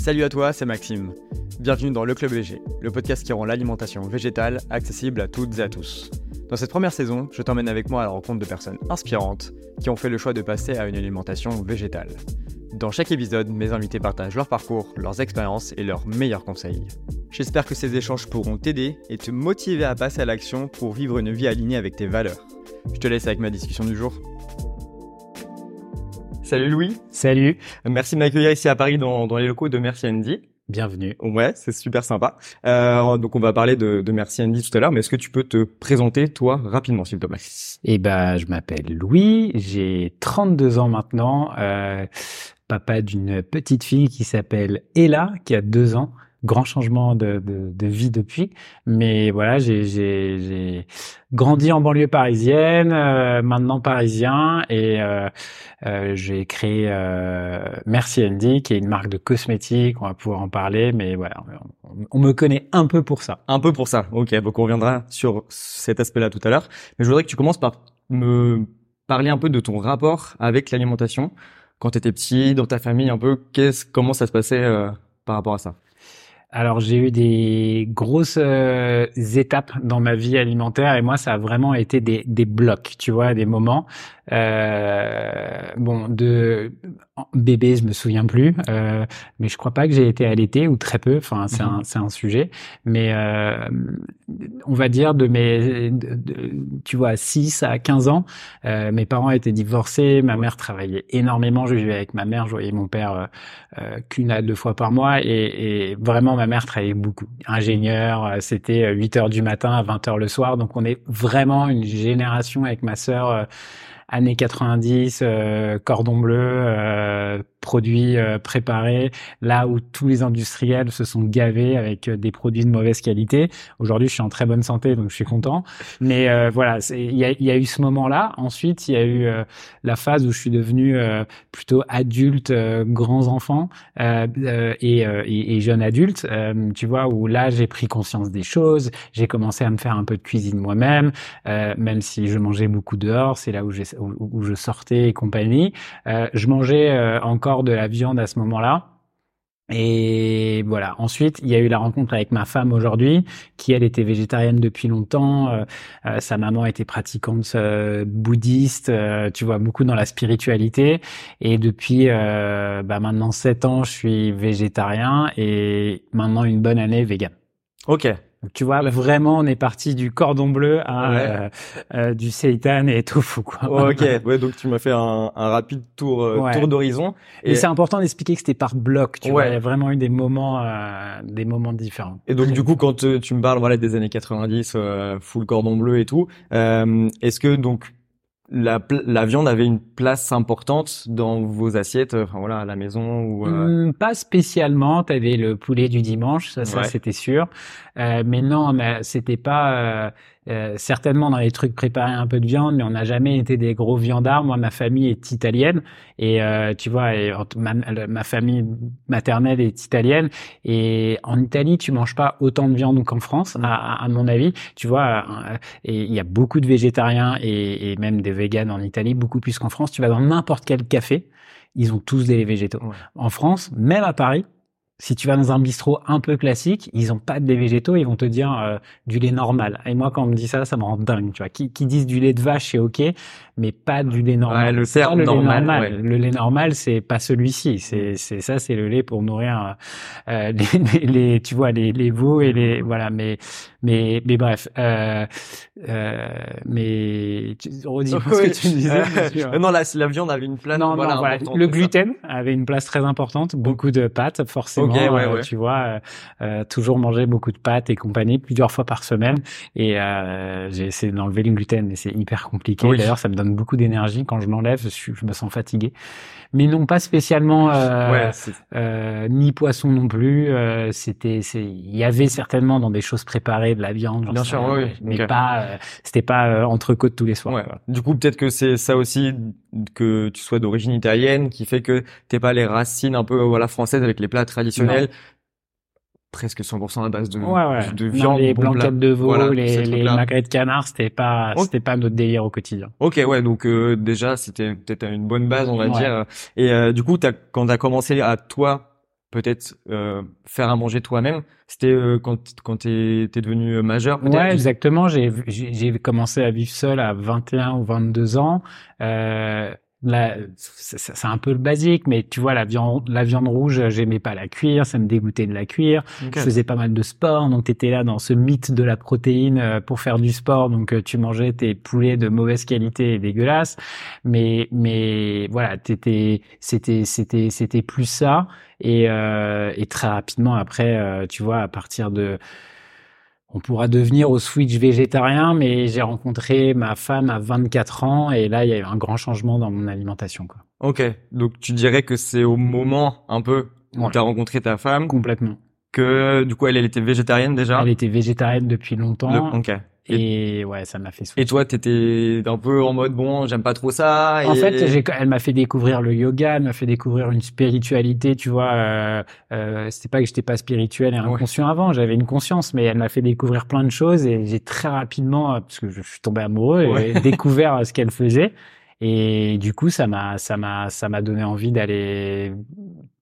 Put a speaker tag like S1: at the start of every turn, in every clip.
S1: Salut à toi, c'est Maxime. Bienvenue dans Le Club VG, le podcast qui rend l'alimentation végétale accessible à toutes et à tous. Dans cette première saison, je t'emmène avec moi à la rencontre de personnes inspirantes qui ont fait le choix de passer à une alimentation végétale. Dans chaque épisode, mes invités partagent leur parcours, leurs expériences et leurs meilleurs conseils. J'espère que ces échanges pourront t'aider et te motiver à passer à l'action pour vivre une vie alignée avec tes valeurs. Je te laisse avec ma discussion du jour. Salut Louis.
S2: Salut.
S1: Merci de m'accueillir ici à Paris dans, les locaux de Merci Andy.
S2: Bienvenue.
S1: Ouais, c'est super sympa. Euh, donc on va parler de, de Merci Andy tout à l'heure, mais est-ce que tu peux te présenter toi rapidement s'il te plaît?
S2: Eh ben, je m'appelle Louis, j'ai 32 ans maintenant, euh, papa d'une petite fille qui s'appelle Ella, qui a deux ans grand changement de, de, de vie depuis. Mais voilà, j'ai grandi en banlieue parisienne, euh, maintenant parisien, et euh, euh, j'ai créé euh, Merci Andy, qui est une marque de cosmétiques. On va pouvoir en parler, mais voilà, on, me connaît un peu pour ça.
S1: Un peu pour ça. Ok, donc on reviendra sur cet aspect-là tout à l'heure. Mais je voudrais que tu commences par me parler un peu de ton rapport avec l'alimentation quand tu étais petit, dans ta famille, un peu. Comment ça se passait par rapport à ça?
S2: Alors j'ai eu des grosses euh, étapes dans ma vie alimentaire et moi ça a vraiment été des, des blocs, tu vois, des moments. Euh, bon, de bébé, je me souviens plus, euh, mais je crois pas que j'ai été allaité ou très peu. Enfin, c'est un, mhm. c'est un sujet. Mais euh, on va dire de mes, tu vois, 6 à 15 ans, euh, mes parents étaient divorcés. Ma mère travaillait énormément. Je vivais avec ma mère. Je voyais mon père euh, euh, qu'une à deux fois par mois. Et, et, vraiment, ma mère travaillait beaucoup. Ingénieur, c'était 8 heures du matin à 20 heures le soir. Donc, on est vraiment une génération avec ma sœur années 90, euh, cordon bleu, euh, produits euh, préparés, là où tous les industriels se sont gavés avec euh, des produits de mauvaise qualité. Aujourd'hui, je suis en très bonne santé, donc je suis content. Mais euh, voilà, il y a, y a, eu ce moment-là. Ensuite, il y a eu la phase où je suis devenu plutôt adulte, grands enfants et, et, et, jeune adulte. tu vois, où là, j'ai pris conscience des choses. J'ai commencé à me faire un peu de cuisine moi-même, même si je mangeais beaucoup dehors. C'est là où, où, où, je sortais et compagnie. je mangeais encore de la viande à ce moment-là. Et voilà. Ensuite, il y a eu la rencontre avec ma femme aujourd'hui, qui elle était végétarienne depuis longtemps. Euh, euh, sa maman était pratiquante euh, bouddhiste. tu vois, beaucoup dans la spiritualité. Et depuis bah, maintenant sept ans, je suis végétarien et maintenant une bonne année vegan.
S1: Ok.
S2: Tu vois, vraiment, on est parti du cordon bleu à euh, euh, du seitan et tofu. Quoi.
S1: ok, ouais, donc tu m'as fait un, un, rapide tour euh, tour d'horizon.
S2: Et, c'est important d'expliquer que c'était par bloc. Tu vois, il y a vraiment eu des moments, euh, des moments différents.
S1: Et donc du coup, quand tu me parles voilà des années 90, full cordon bleu et tout, est-ce que donc la, la, viande avait une place importante dans vos assiettes, enfin voilà, à la maison ou
S2: euh... Mmh, Pas spécialement. Tu avais le poulet du dimanche, ça, ça c'était sûr. Euh, mais non, mais c'était pas. Euh, euh, certainement dans les trucs préparer un peu de viande, mais on n'a jamais été des gros viandards. Moi, ma famille est italienne et euh, tu vois, et ma, ma, famille maternelle est italienne. Et en Italie, tu manges pas autant de viande qu'en France, à, à, mon avis. Tu vois, et il y a beaucoup de végétariens et, et même des véganes en Italie, beaucoup plus qu'en France. Tu vas dans n'importe quel café, ils ont tous des végétaux. En France, même à Paris, si tu vas dans un bistrot un peu classique, ils ont pas de lait végétaux, ils vont te dire euh, du lait normal. Et moi, quand on me dit ça, ça me rend dingue. Tu vois, qui, qui disent du lait de vache, c'est ok, mais pas du lait normal.
S1: le, le normal, lait normal.
S2: Le lait normal, c'est pas celui-ci. C'est, c'est ça, c'est le lait pour nourrir euh, les, les, tu vois, les, les veaux et les voilà. Mais, mais, mais bref. Euh, euh, mais redis ce que tu disais.
S1: non, la, la viande avait une place.
S2: Non, voilà, non, voilà. Le gluten avait une place très importante. Beaucoup de pâtes, forcément
S1: euh,
S2: tu vois, euh, euh, toujours manger beaucoup de pâtes et compagnie plusieurs fois par semaine. Et j'ai essayé d'enlever le gluten, mais c'est hyper compliqué. D'ailleurs, ça me donne beaucoup d'énergie quand je l'enlève. Je, je, me sens fatigué. Mais non, pas spécialement ni poisson non plus. C'était, il y avait certainement dans des choses préparées de la viande,
S1: bien sûr, oui,
S2: mais pas, c'était pas entrecôte tous les soirs.
S1: Du coup, peut-être que c'est ça aussi que tu sois d'origine italienne qui fait que t'es pas les racines un peu voilà françaises avec les plats traditionnels presque 100% à base de, de viande.
S2: les blanquettes de veau, les, les magrets de canard, c'était pas, c'était pas notre délire au quotidien.
S1: Ok, ouais, donc euh, déjà c'était peut-être une bonne base, on va dire. Et euh, du coup, as, quand t'as commencé à toi peut-être euh, faire à manger toi-même. C'était euh, quand quand t'es t'es devenu majeur. peut-être?
S2: Ouais, exactement. J'ai j'ai j'ai commencé à vivre seul à 21 ou 22 ans. Euh, c'est c'est un peu le basique, mais tu vois la viande la viande rouge, j'aimais pas la cuire, ça me dégoûtait de la cuire. Je faisais pas mal de sport, donc tu étais là dans ce mythe de la protéine euh, pour faire du sport, donc euh, tu mangeais tes poulets de mauvaise qualité et dégueulasses, mais mais voilà, t'étais c'était c'était c'était plus ça. Et euh, et très rapidement après, euh, tu vois, à partir de on pourra devenir au switch végétarien, mais j'ai rencontré ma femme à 24 ans et là il y a eu un grand changement dans mon alimentation quoi.
S1: Ok. Donc tu dirais que c'est au moment un peu où
S2: Ouais.
S1: t'as rencontré ta femme
S2: Complètement.
S1: que du coup elle elle était végétarienne déjà?
S2: Elle était végétarienne depuis longtemps
S1: Le- ok.
S2: Et ouais, ça m'a fait
S1: Et toi t'étais un peu en mode bon j'aime pas trop ça.
S2: En
S1: et-
S2: fait, elle m'a fait découvrir le yoga, elle m'a fait découvrir une spiritualité, tu vois. Euh, euh, c'était pas que j'étais pas spirituel et
S1: Ouais.
S2: inconscient avant, j'avais une conscience, mais elle m'a fait découvrir plein de choses et j'ai très rapidement, euh, parce que je suis tombé amoureux,
S1: Ouais.
S2: et découvert euh, ce qu'elle faisait. Et du coup, ça m'a, ça m'a, ça m'a donné envie d'aller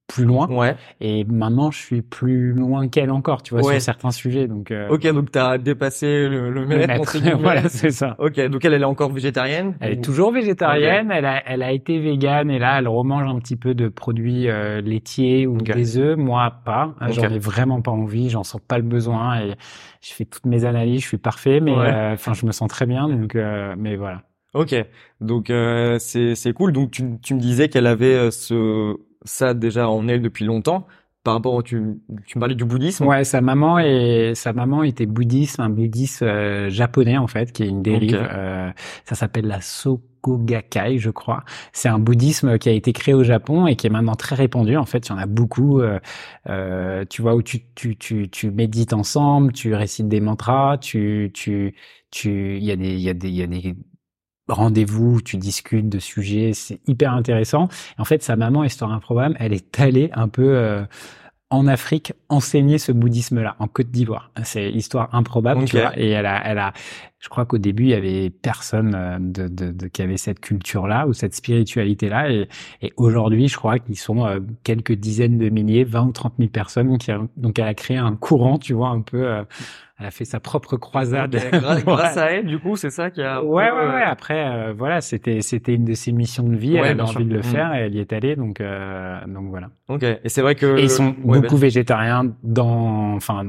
S2: plus loin.
S1: Ouais.
S2: Et maintenant, je suis plus loin qu'elle encore, tu vois,
S1: Ouais.
S2: sur certains sujets. Donc, euh,
S1: Ok donc t'as dépassé le, le
S2: le
S1: maître, guillemets.
S2: voilà, c'est ça.
S1: Ok donc elle elle est encore végétarienne.
S2: Elle est
S1: ou-
S2: toujours végétarienne, elle, a, elle a été végane et là, elle remange un petit peu de produits euh, laitiers ou
S1: Ok.
S2: des œufs. Moi, pas.
S1: Ok.
S2: J'en ai vraiment pas envie, j'en sens pas le besoin et je fais toutes mes analyses, je suis parfait, mais
S1: Ouais.
S2: euh, enfin, je me sens très bien, donc euh, mais voilà.
S1: Ok, donc euh, c'est c'est cool. Donc tu tu me disais qu'elle avait euh, ce ça déjà en elle depuis longtemps. Par rapport au tu tu parlais du bouddhisme.
S2: Ouais, sa maman et sa maman était bouddhiste, un bouddhiste euh, japonais en fait, qui est une dérive.
S1: Ok.
S2: euh, ça s'appelle la Sokogakai, je crois. C'est un bouddhisme qui a été créé au Japon et qui est maintenant très répandu. En fait, il y en a beaucoup. euh, euh, tu vois où tu tu tu tu médites ensemble, tu récites des mantras, tu tu tu il y a des il y a des il y a des rendez-vous, tu discutes de sujets, c'est hyper intéressant. En fait, sa maman, histoire improbable, elle est allée un peu euh, en Afrique enseigner ce bouddhisme-là, en Côte d'Ivoire. C'est histoire improbable, tu
S1: Ok.
S2: vois. Et elle a, elle a, je crois qu'au début, il y avait personne euh, de, de, de- qui avait cette culture-là ou cette spiritualité-là. Et, et aujourd'hui, je crois qu'ils sont euh, quelques dizaines de milliers, 20 ou 30 000 personnes. Y a- donc elle a créé un courant, tu vois, un peu. euh, elle a fait sa propre croisade. Ouais.
S1: grâce à elle, du coup, c'est ça qui a.
S2: Ouais, ouais, ouais. Après, euh, voilà, c'était, c'était une de ses missions de vie.
S1: Ouais,
S2: elle avait envie
S1: sûr.
S2: de le
S1: Mm.
S2: faire et elle y est allée. Donc, euh, donc voilà.
S1: Ok, et c'est vrai que.
S2: Et ils sont
S1: Ouais,
S2: beaucoup végétariens dans, enfin,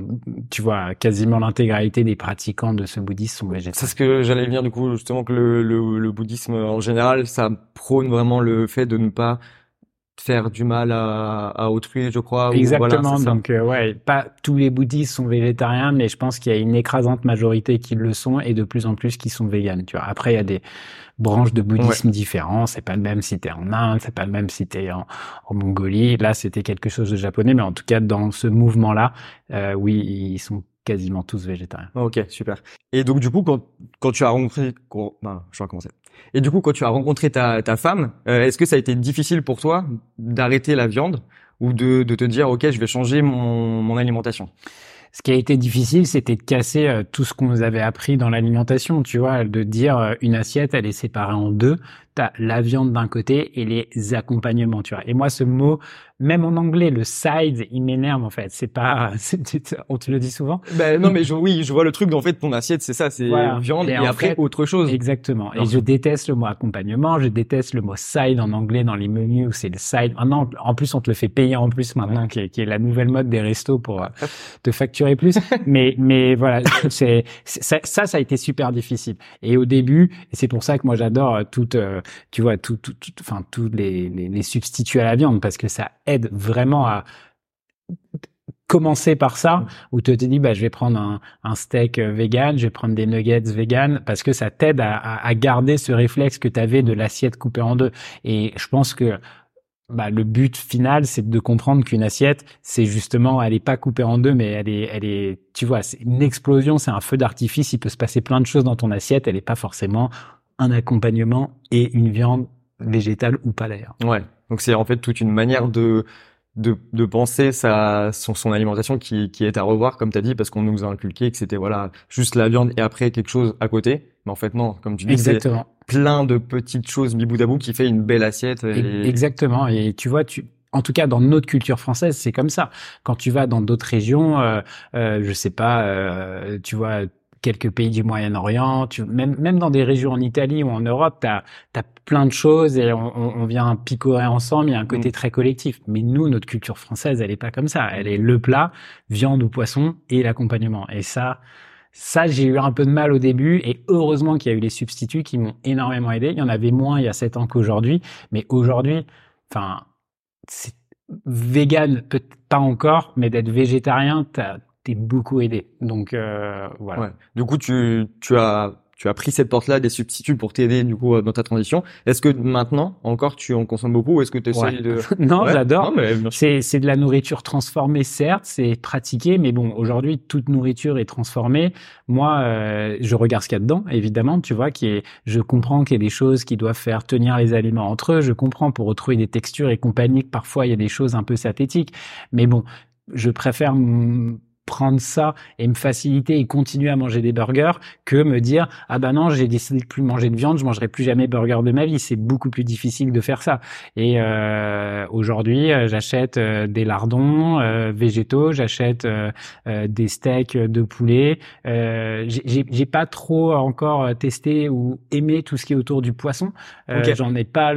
S2: tu vois, quasiment l'intégralité des pratiquants de ce bouddhisme sont
S1: C'est ce que j'allais venir du coup justement que le, le, le bouddhisme en général ça prône vraiment le fait de ne pas faire du mal à, à autrui je crois ou
S2: Exactement.
S1: voilà,
S2: donc, euh, ouais, pas tous les bouddhistes sont végétariens, mais je pense qu'il y a une écrasante majorité qui le sont et de plus en plus qui sont véganes. Tu vois. Après, il y a des branches de bouddhisme différents. C'est pas le même si t'es en Inde, c'est pas le même si t'es en, en Mongolie. Là, c'était quelque chose de japonais, mais en tout cas, dans ce mouvement-là, euh, oui, ils sont quasiment tous végétariens.
S1: Ok, super. Et donc du coup, quand quand tu as rencontré, quand- je vais recommencer. Et du coup, quand tu as rencontré ta ta femme, euh, est-ce que ça a été difficile pour toi d'arrêter la viande ou de de te dire ok, je vais changer mon mon alimentation?
S2: Ce qui a été difficile, c'était de casser euh, tout ce qu'on nous avait appris dans l'alimentation, tu vois, de dire euh, une assiette, elle est séparée en deux. La viande d'un côté et les accompagnements, tu vois. Et moi, ce mot, même en anglais, le side, il m'énerve en fait. C'est pas, on te le dit souvent.
S1: Ben non, mais je, oui, je vois le truc. En fait, ton assiette, c'est ça, c'est
S2: Voilà.
S1: viande
S2: Et
S1: après
S2: fait-
S1: autre chose.
S2: Exactement.
S1: Alors-
S2: Et je déteste le mot accompagnement, je déteste le mot side en anglais dans les menus où c'est le side. Maintenant, en plus, on te le fait payer en plus maintenant, qui est, qui est la nouvelle mode des restos pour euh, te facturer plus. mais, mais voilà, c'est, ça, ça, ça a été super difficile. Et au début, c'est pour ça que moi j'adore euh, toute, euh, tu vois, tout, tout, tout- enfin, tous les, les, les substituts à la viande parce que ça aide vraiment à commencer par ça où tu te dis bah je vais prendre un, un steak euh, vegan, je vais prendre des nuggets vegan parce que ça t'aide à, à, garder ce réflexe que tu avais de l'assiette coupée en deux. Et je pense que bah, le but final, c'est de comprendre qu'une assiette, c'est justement, elle est pas coupée en deux, mais elle est, elle est, tu vois, c'est une explosion, c'est un feu d'artifice. Il peut se passer plein de choses dans ton assiette. Elle est pas forcément un accompagnement et une viande végétale ou pas d'ailleurs.
S1: Ouais. Donc c'est en fait toute une manière de de, de penser sa son, son alimentation qui qui est à revoir comme tu as dit parce qu'on nous a inculqué que c'était voilà juste la viande et après quelque chose à côté. Mais en fait non, comme tu dis, c'est
S2: Exactement.
S1: plein de petites choses mi bout à bout qui fait une belle assiette. Et...
S2: Exactement. Et tu vois, tu, en tout cas dans notre culture française, c'est comme ça. Quand tu vas dans d'autres régions, euh, euh, je sais pas, euh, tu vois quelques pays du Moyen-Orient, tu, même même dans des régions en Italie ou en Europe, tu as, plein de choses et on, on, vient picorer ensemble. Il y a un côté mm. très collectif. Mais nous, notre culture française, elle est pas comme ça. Elle est le plat, viande ou poisson et l'accompagnement. Et ça. Ça, j'ai eu un peu de mal au début et heureusement qu'il y a eu les substituts qui m'ont énormément aidé. Il y en avait moins il y a sept ans qu'aujourd'hui, mais aujourd'hui, enfin, c'est vegan, peut-être pas encore, mais d'être végétarien, beaucoup aidé. Donc euh, voilà. Ouais.
S1: Du coup, tu, tu as tu as pris cette porte-là des substituts pour t'aider du coup dans ta transition. Est-ce que maintenant encore tu en consommes beaucoup ou est-ce que tu essaies de
S2: Non, j'adore. C'est c'est de la nourriture transformée certes, c'est pratiqué mais bon, aujourd'hui toute nourriture est transformée. Moi, euh, je regarde ce qu'il y a dedans évidemment, tu vois qui est je comprends qu'il y a des choses qui doivent faire tenir les aliments entre eux, je comprends pour retrouver des textures et compagnie que parfois il y a des choses un peu synthétiques. Mais bon, je préfère prendre ça et me faciliter et continuer à manger des burgers que me dire ah ben non j'ai décidé de plus manger de viande je mangerai plus jamais burger de ma vie c'est beaucoup plus difficile de faire ça. Et euh, aujourd'hui euh, j'achète euh, des lardons euh, végétaux j'achète des steaks de poulet. J'ai pas trop encore testé ou aimé tout ce qui est autour du poisson. J'en ai pas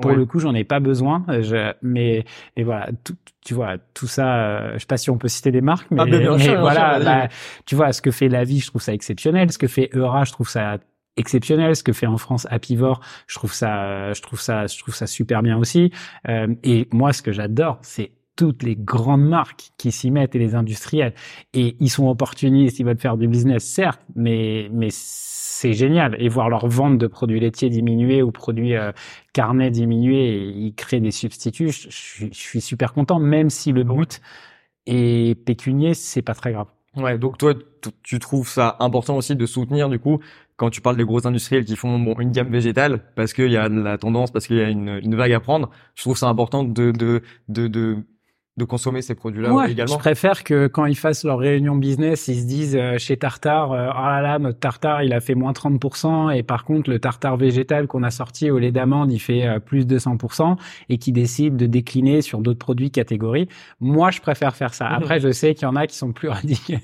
S2: pour le coup j'en ai pas besoin. Je, mais mais voilà tout, tu vois tout ça je sais pas si on peut citer des marques mais, ah, voilà, bah, tu vois, ce que fait la vie, je trouve ça exceptionnel. Ce que fait Eura, je trouve ça exceptionnel. Ce que fait en France Apivore, je trouve ça, je trouve ça, je trouve ça super bien aussi. Euh, et moi, ce que j'adore, c'est toutes les grandes marques qui s'y mettent et les industriels. Et ils sont opportunistes, ils veulent faire du business, certes, mais mais c'est génial. Et voir leur vente de produits laitiers diminuer ou produits euh, carnets diminuer, et ils créent des substituts. Je, suis super content, même si le but et pécunier, c'est pas très grave.
S1: Ouais, donc toi, tu trouves ça important aussi de soutenir du coup quand tu parles des gros industriels qui font une gamme végétale parce qu'il y a la tendance, parce qu'il y a une, une, vague à prendre. Je trouve ça important de de de, de de consommer ces produits-là
S2: ouais,
S1: également.
S2: Je préfère que quand ils fassent leur réunion business, ils se disent euh, chez Tartare, euh, oh là là, notre Tartare, il a fait moins 30%, et par contre, le Tartare végétal qu'on a sorti au lait d'amande, il fait euh, plus de 100%, et qui décide de décliner sur d'autres produits catégories. Moi, je préfère faire ça. Après, je sais qu'il y en a qui sont plus radicaux.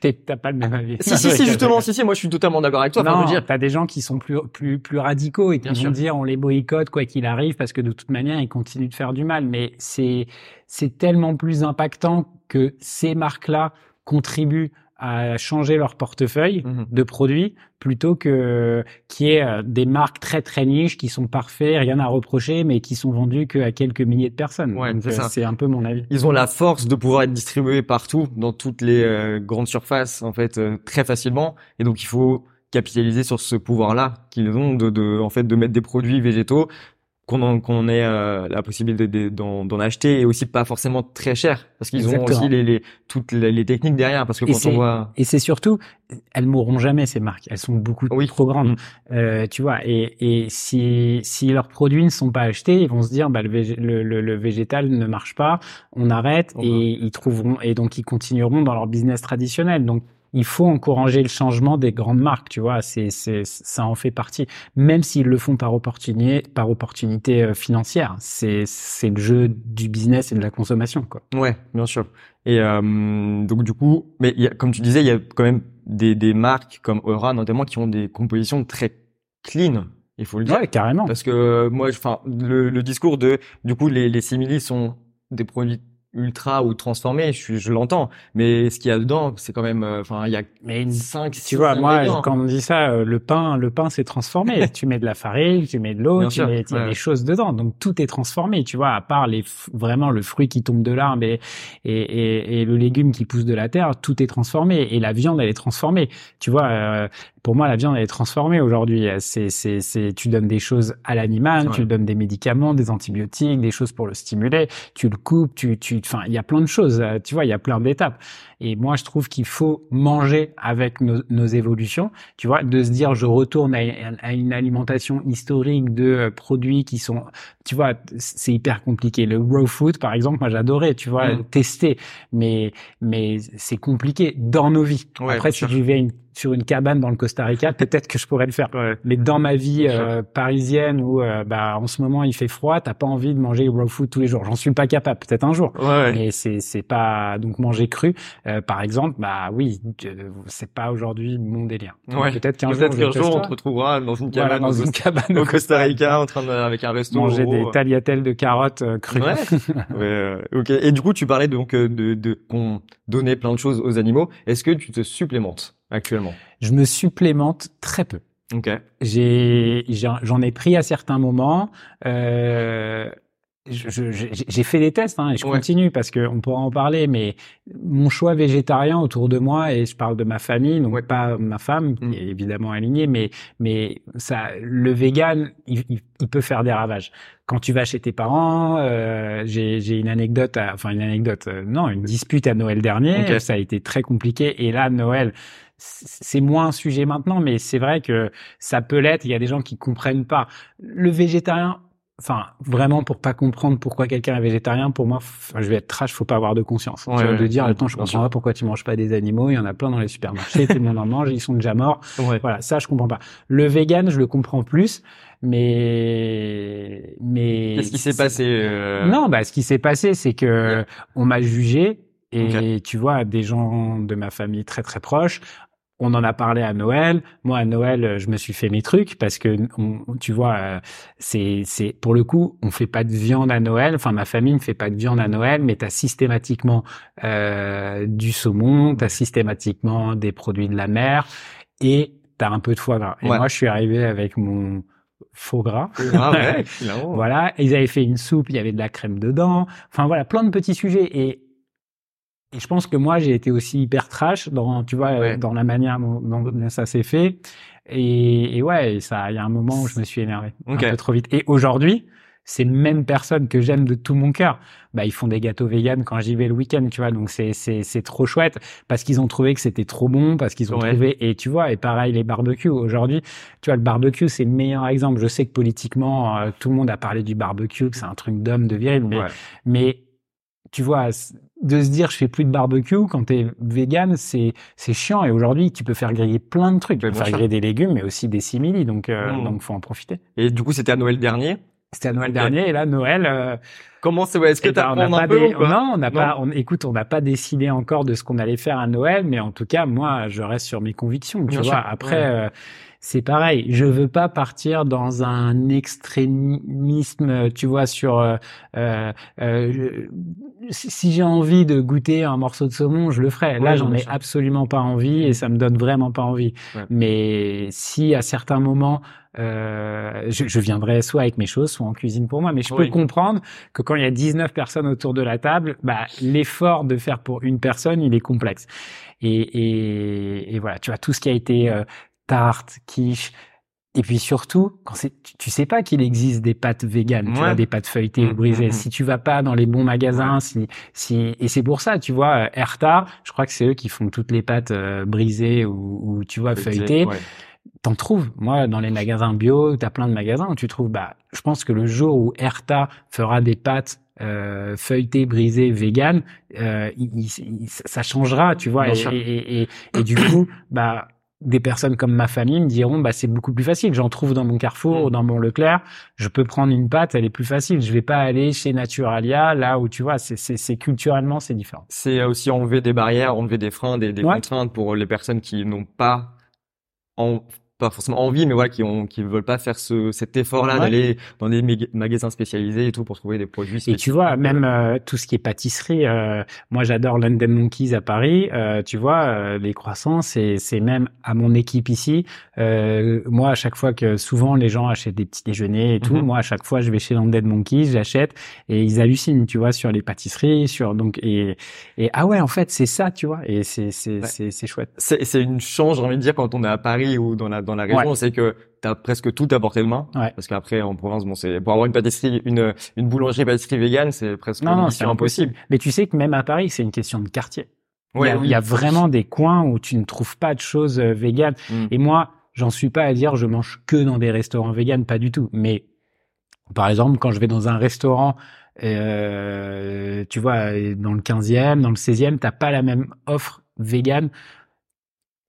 S2: T'as pas le même avis.
S1: Si, si, si, justement, si, si, moi, je suis totalement d'accord avec toi.
S2: Non, dire... t'as des gens qui sont plus, plus, plus radicaux et qui vont dire on les boycotte quoi qu'il arrive parce que de toute manière, ils continuent de faire du mal. Mais c'est, c'est tellement plus impactant que ces marques-là contribuent à changer leur portefeuille mhm. de produits plutôt que qui est euh, des marques très très niches qui sont parfaits, rien à reprocher, mais qui sont vendues qu'à quelques milliers de personnes. Ouais, euh, c'est un peu mon avis.
S1: Ils ont la force de pouvoir être distribués partout, dans toutes les euh, grandes surfaces, en fait, très facilement. Et donc il faut capitaliser sur ce pouvoir-là qu'ils ont de, de, en fait, de mettre des produits végétaux qu'on qu'on ait euh, la possibilité d'en acheter et aussi pas forcément très cher. Parce qu'ils ont aussi les, les toutes les, techniques derrière. Parce que quand on voit
S2: et c'est surtout elles mourront jamais ces marques. Elles sont beaucoup trop grandes. Mm. euh, tu vois et, et si si leurs produits ne sont pas achetés ils vont se dire bah le, le, le, végétal ne marche pas on arrête et ils trouveront et donc ils continueront dans leur business traditionnel. Donc il faut encourager le changement des grandes marques, tu vois, c'est, c'est, ça en fait partie. Même s'ils le font par opportunité, par opportunité euh, financière, c'est, c'est le jeu du business et de la consommation, quoi.
S1: Ouais, bien sûr. Et euh, donc du coup, mais y a, comme tu disais, il y a quand même des, des marques comme Aura notamment qui ont des compositions très clean. Il faut le dire.
S2: Ouais, carrément.
S1: Parce que moi, enfin, le, le discours de, du coup, les, les similis sont des produits ultra ou transformé, je, je l'entends. Mais ce qu'il y a dedans, c'est quand même, euh, enfin, il y a mais cinq,
S2: Tu vois, moi, quand on dit ça, euh, le pain, le pain, c'est transformé. tu mets de la farine, tu mets de l'eau, tu mets, y a des choses dedans. Donc tout est transformé. Tu vois, à part les, vraiment le fruit qui tombe de l'arbre et, et, et, le légume qui pousse de la terre, tout est transformé. Et la viande, elle est transformée. Tu vois, euh, pour moi, la viande, elle est transformée aujourd'hui. C'est, c'est, c'est, tu donnes des choses à l'animal, tu lui donnes des médicaments, des antibiotiques, des choses pour le stimuler. Tu le coupes, tu, tu, enfin, il y a plein de choses. Euh, tu vois, il y a plein d'étapes. Et moi, je trouve qu'il faut manger avec nos, nos, évolutions. Tu vois, de se dire, je retourne à, une alimentation historique de euh, produits qui sont, tu vois, c'est hyper compliqué. Le raw food, par exemple, moi, j'adorais, tu vois, mm. tester. Mais, mais c'est compliqué dans nos vies. Après, si tu, une, sur une cabane dans le Costa Rica, peut-être que je pourrais le faire. Mais dans ma vie euh, parisienne où euh, bah en ce moment il fait froid, t'as pas envie de manger raw food tous les jours. J'en suis pas capable, peut-être un jour.
S1: Ouais,
S2: Mais c'est c'est pas donc manger cru, euh, par exemple, bah oui, c'est pas aujourd'hui mon délire.
S1: Ouais.
S2: Peut-être qu'un jour,
S1: qu'un on te retrouvera dans une
S2: Voilà,
S1: cabane
S2: dans
S1: au
S2: une
S1: Costa-
S2: cabane
S1: au Costa Rica en train de avec un resto.
S2: manger des
S1: gros.
S2: tagliatelles de carottes euh, crues.
S1: Ouais. Ouais, euh, ok. Et du coup, tu parlais donc euh, de, de qu'on donnait plein de choses aux animaux. Est-ce que tu te supplémentes? Actuellement
S2: Je me supplémente très peu.
S1: Ok.
S2: J'ai, j'en ai pris à certains moments. Euh, j'ai fait des tests hein, et je
S1: Ouais.
S2: continue parce que on pourra en parler. Mais mon choix végétarien autour de moi et je parle de ma famille, donc
S1: Ouais.
S2: pas ma femme
S1: Mm.
S2: qui est évidemment alignée, mais mais ça, le vegan, il, il- il peut faire des ravages. Quand tu vas chez tes parents, euh, j'ai une anecdote, à- enfin une anecdote, euh, non, une dispute à Noël dernier. Ça a été très compliqué et là Noël. C'est moins un sujet maintenant, mais c'est vrai que ça peut l'être. Il y a des gens qui comprennent pas. Le végétarien, enfin, vraiment pour pas comprendre pourquoi quelqu'un est végétarien, pour moi, je vais être trash, faut pas avoir de conscience. Tu
S1: Ouais,
S2: vois,
S1: ouais,
S2: de dire, attends, je comprends pas pourquoi tu manges pas des animaux. Il y en a plein dans les supermarchés, tout le monde en mange, ils sont déjà morts.
S1: Ouais.
S2: Voilà, ça, je comprends pas. Le vegan, je le comprends plus, mais, mais.
S1: Qu'est-ce qui s'est passé euh,
S2: Non, bah, ce qui s'est passé, c'est que on m'a jugé et tu vois, des gens de ma famille très très proches. On en a parlé à Noël. Moi, à Noël, euh, je me suis fait mes trucs parce que on, tu vois, euh, c'est c'est pour le coup, on fait pas de viande à Noël. Enfin, ma famille ne fait pas de viande à Noël, mais t'as systématiquement euh, du saumon, t'as systématiquement des produits de la mer et t'as un peu de foie gras. Et
S1: Ouais.
S2: moi, je suis arrivé avec mon faux gras.
S1: Ah ouais.
S2: Voilà, ils avaient fait une soupe, il y avait de la crème dedans. Enfin voilà, plein de petits sujets. Et, et je pense que moi, j'ai été aussi hyper trash dans, tu vois,
S1: Ouais.
S2: dans la manière dont, dont ça s'est fait. Et, et ouais, ça, il y a un moment où je me suis énervé un peu trop vite. Et aujourd'hui, ces mêmes personnes que j'aime de tout mon cœur, bah ils font des gâteaux véganes quand j'y vais le week-end, tu vois. Donc c'est c'est c'est trop chouette parce qu'ils ont trouvé que c'était trop bon, parce qu'ils ont
S1: Ouais.
S2: trouvé et tu vois. Et pareil les barbecues aujourd'hui, tu vois le barbecue c'est le meilleur exemple. Je sais que politiquement euh, tout le monde a parlé du barbecue, que c'est un truc d'homme de viril, mais
S1: Ouais.
S2: mais tu vois de se dire je fais plus de barbecue quand t'es vegan c'est c'est chiant. Et aujourd'hui tu peux faire griller plein de trucs. Tu peux faire griller des légumes mais aussi des simili. Donc euh,
S1: Mm.
S2: donc faut en profiter.
S1: Et du coup, c'était à Noël dernier?
S2: c'était à Noël dernier. Et là Noël euh,
S1: Comment c'est Est-ce que
S2: eh ben,
S1: t'as
S2: on n'a
S1: un
S2: pas
S1: peu
S2: des-
S1: ou
S2: non on n'a pas on, écoute on n'a pas décidé encore de ce qu'on allait faire à Noël mais en tout cas moi je reste sur mes convictions tu
S1: Bien
S2: vois.
S1: sûr,
S2: après
S1: ouais.
S2: euh, c'est pareil je veux pas partir dans un extrémisme tu vois sur euh, euh, euh, si j'ai envie de goûter un morceau de saumon je le ferai là j'en ai absolument pas envie et ça me donne vraiment pas envie
S1: Ouais.
S2: mais si à certains moments euh, je, je viendrai soit avec mes choses, soit en cuisine pour moi. Mais je peux comprendre que quand il y a 19 personnes autour de la table, bah, l'effort de faire pour une personne, il est complexe. Et, et, et voilà, tu vois, tout ce qui a été euh, tarte, quiche, et puis surtout, quand c'est, tu, tu sais pas qu'il existe des pâtes véganes, tu vois, des pâtes feuilletées ou brisées.
S1: mm, mm.
S2: Si tu vas pas dans les bons magasins, si, si, et c'est pour ça, tu vois, euh, Erta, je crois que c'est eux qui font toutes les pâtes euh, brisées ou, ou, tu vois, feuilletées
S1: Ouais.
S2: t'en trouves. Moi, dans les magasins bio, t'as plein de magasins où tu trouves. Bah, je pense que le jour où Erta fera des pâtes euh, feuilletées, brisées, véganes, euh, il- il- il- ça changera, tu vois. Et, et, et- et du coup, bah, des personnes comme ma famille me diront, bah, c'est beaucoup plus facile. J'en trouve dans mon Carrefour
S1: Mm.
S2: ou dans mon Leclerc. Je peux prendre une pâte, elle est plus facile. Je vais pas aller chez Naturalia, là où tu vois, c'est, c'est, c'est culturellement, c'est différent.
S1: C'est aussi enlever des barrières, enlever des freins, des, des
S2: Ouais.
S1: contraintes pour les personnes qui n'ont pas en, pas forcément envie, mais voilà, qui ont, qui veulent pas faire ce, cet effort-là
S2: Ouais.
S1: d'aller dans des magasins spécialisés et tout pour trouver des produits
S2: Et tu vois, même euh, tout ce qui est pâtisserie, euh, moi j'adore London Monkeys à Paris. euh, tu vois, euh, les croissants, c'est c'est même à mon équipe ici. Euh, moi, à chaque fois que souvent les gens achètent des petits déjeuners et tout,
S1: Mhm.
S2: moi à chaque fois je vais chez London Monkeys, j'achète et ils hallucinent, tu vois, sur les pâtisseries, sur donc et et ah ouais, en fait c'est ça, tu vois, et c'est c'est
S1: Ouais.
S2: c'est c'est chouette.
S1: C'est, c'est une chance, j'ai envie de dire, quand on est à Paris ou dans la, dans la région, c'est que t'as presque tout à portée de main.
S2: Ouais.
S1: Parce qu'après, en province, bon, c'est, pour avoir une pâtisserie, une, une boulangerie pâtisserie végane, c'est presque
S2: Non non,
S1: mission impossible.
S2: Mais tu sais que même à Paris, c'est une question de quartier. il, y
S1: Ouais,
S2: a,
S1: oui.
S2: il y a vraiment des coins où tu ne trouves pas de choses euh, véganes.
S1: Mm.
S2: Et moi, j'en suis pas à dire je mange que dans des restaurants véganes, pas du tout. Mais par exemple, quand je vais dans un restaurant, euh, tu vois, dans le 15e, dans le 16e, t'as pas la même offre végane.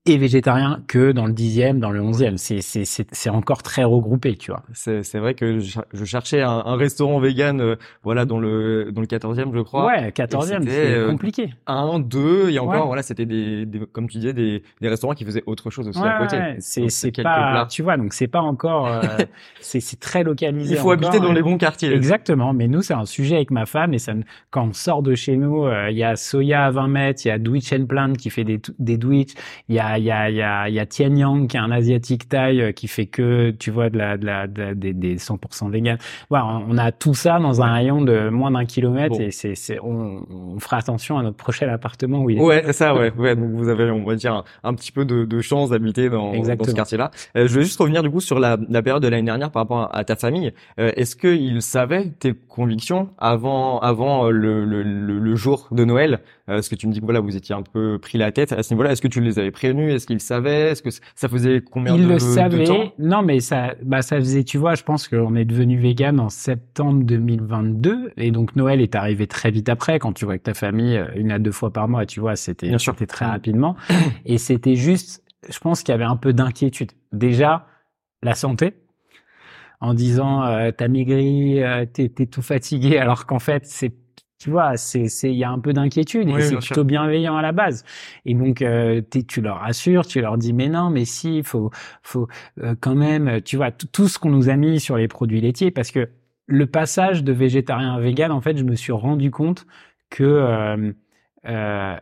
S2: Et végétarien que dans le dixième, dans le onzième. C'est c'est c'est encore très regroupé, tu vois.
S1: C'est c'est vrai que je, cherchais un, un, restaurant vegan, euh, voilà dans le dans le quatorzième, je crois.
S2: Ouais, quatorzième, c'est euh, compliqué.
S1: Un, deux, et encore voilà, c'était des, des, comme tu disais des, des restaurants qui faisaient autre chose aussi à côté.
S2: c'est c'est pas, tu vois, donc c'est pas encore, euh, c'est c'est très localisé.
S1: Il faut habiter dans les bons quartiers.
S2: Exactement, mais nous c'est un sujet avec ma femme et ça, quand on sort de chez nous, il y a Soya à 20 mètres, il y a Dwitch and Plant qui fait des des Dwitch, il y a il y a, y a, y a Tian Yang qui est un asiatique thaï euh, qui fait que, tu vois, de la, de la, des, des 100% vegan. Voilà, on a tout ça dans un rayon de moins d'un kilomètre et c'est, c'est, on, on, fera attention à notre prochain appartement où il
S1: est. Ouais, ça, ouais, ouais. Donc vous avez, on va dire, un, petit peu de, de chance d'habiter dans, dans ce quartier-là. Euh, je vais juste revenir du coup sur la, la période de l'année dernière par rapport à, ta famille. Euh, est-ce qu'ils savaient tes convictions avant, avant le, le, le, jour de Noël? Est-ce que tu me dis que voilà, vous étiez un peu pris la tête à ce niveau-là? Est-ce que tu les avais prévenus? Est-ce qu'ils savaient? Est-ce que ça faisait combien
S2: de,
S1: le
S2: savaient. Non, mais ça, bah, ça faisait, tu vois, je pense qu'on est devenu vegan en septembre 2022. Et donc, Noël est arrivé très vite après, quand tu vois que ta famille, euh, une à deux fois par mois, tu vois, c'était, c'était très rapidement. Et c'était juste, je pense qu'il y avait un peu d'inquiétude. Déjà, la santé. En disant, euh, t'as maigri, euh, t'es tout fatigué, alors qu'en fait, c'est tu vois, c'est c'est il y a un peu d'inquiétude et c'est plutôt bienveillant à la base. Et donc euh, tu leur assures, tu leur dis mais non, mais si, faut faut euh, quand même, tu vois, tout ce qu'on nous a mis sur les produits laitiers parce que le passage de végétarien à vegan, en fait, je me suis rendu compte que euh,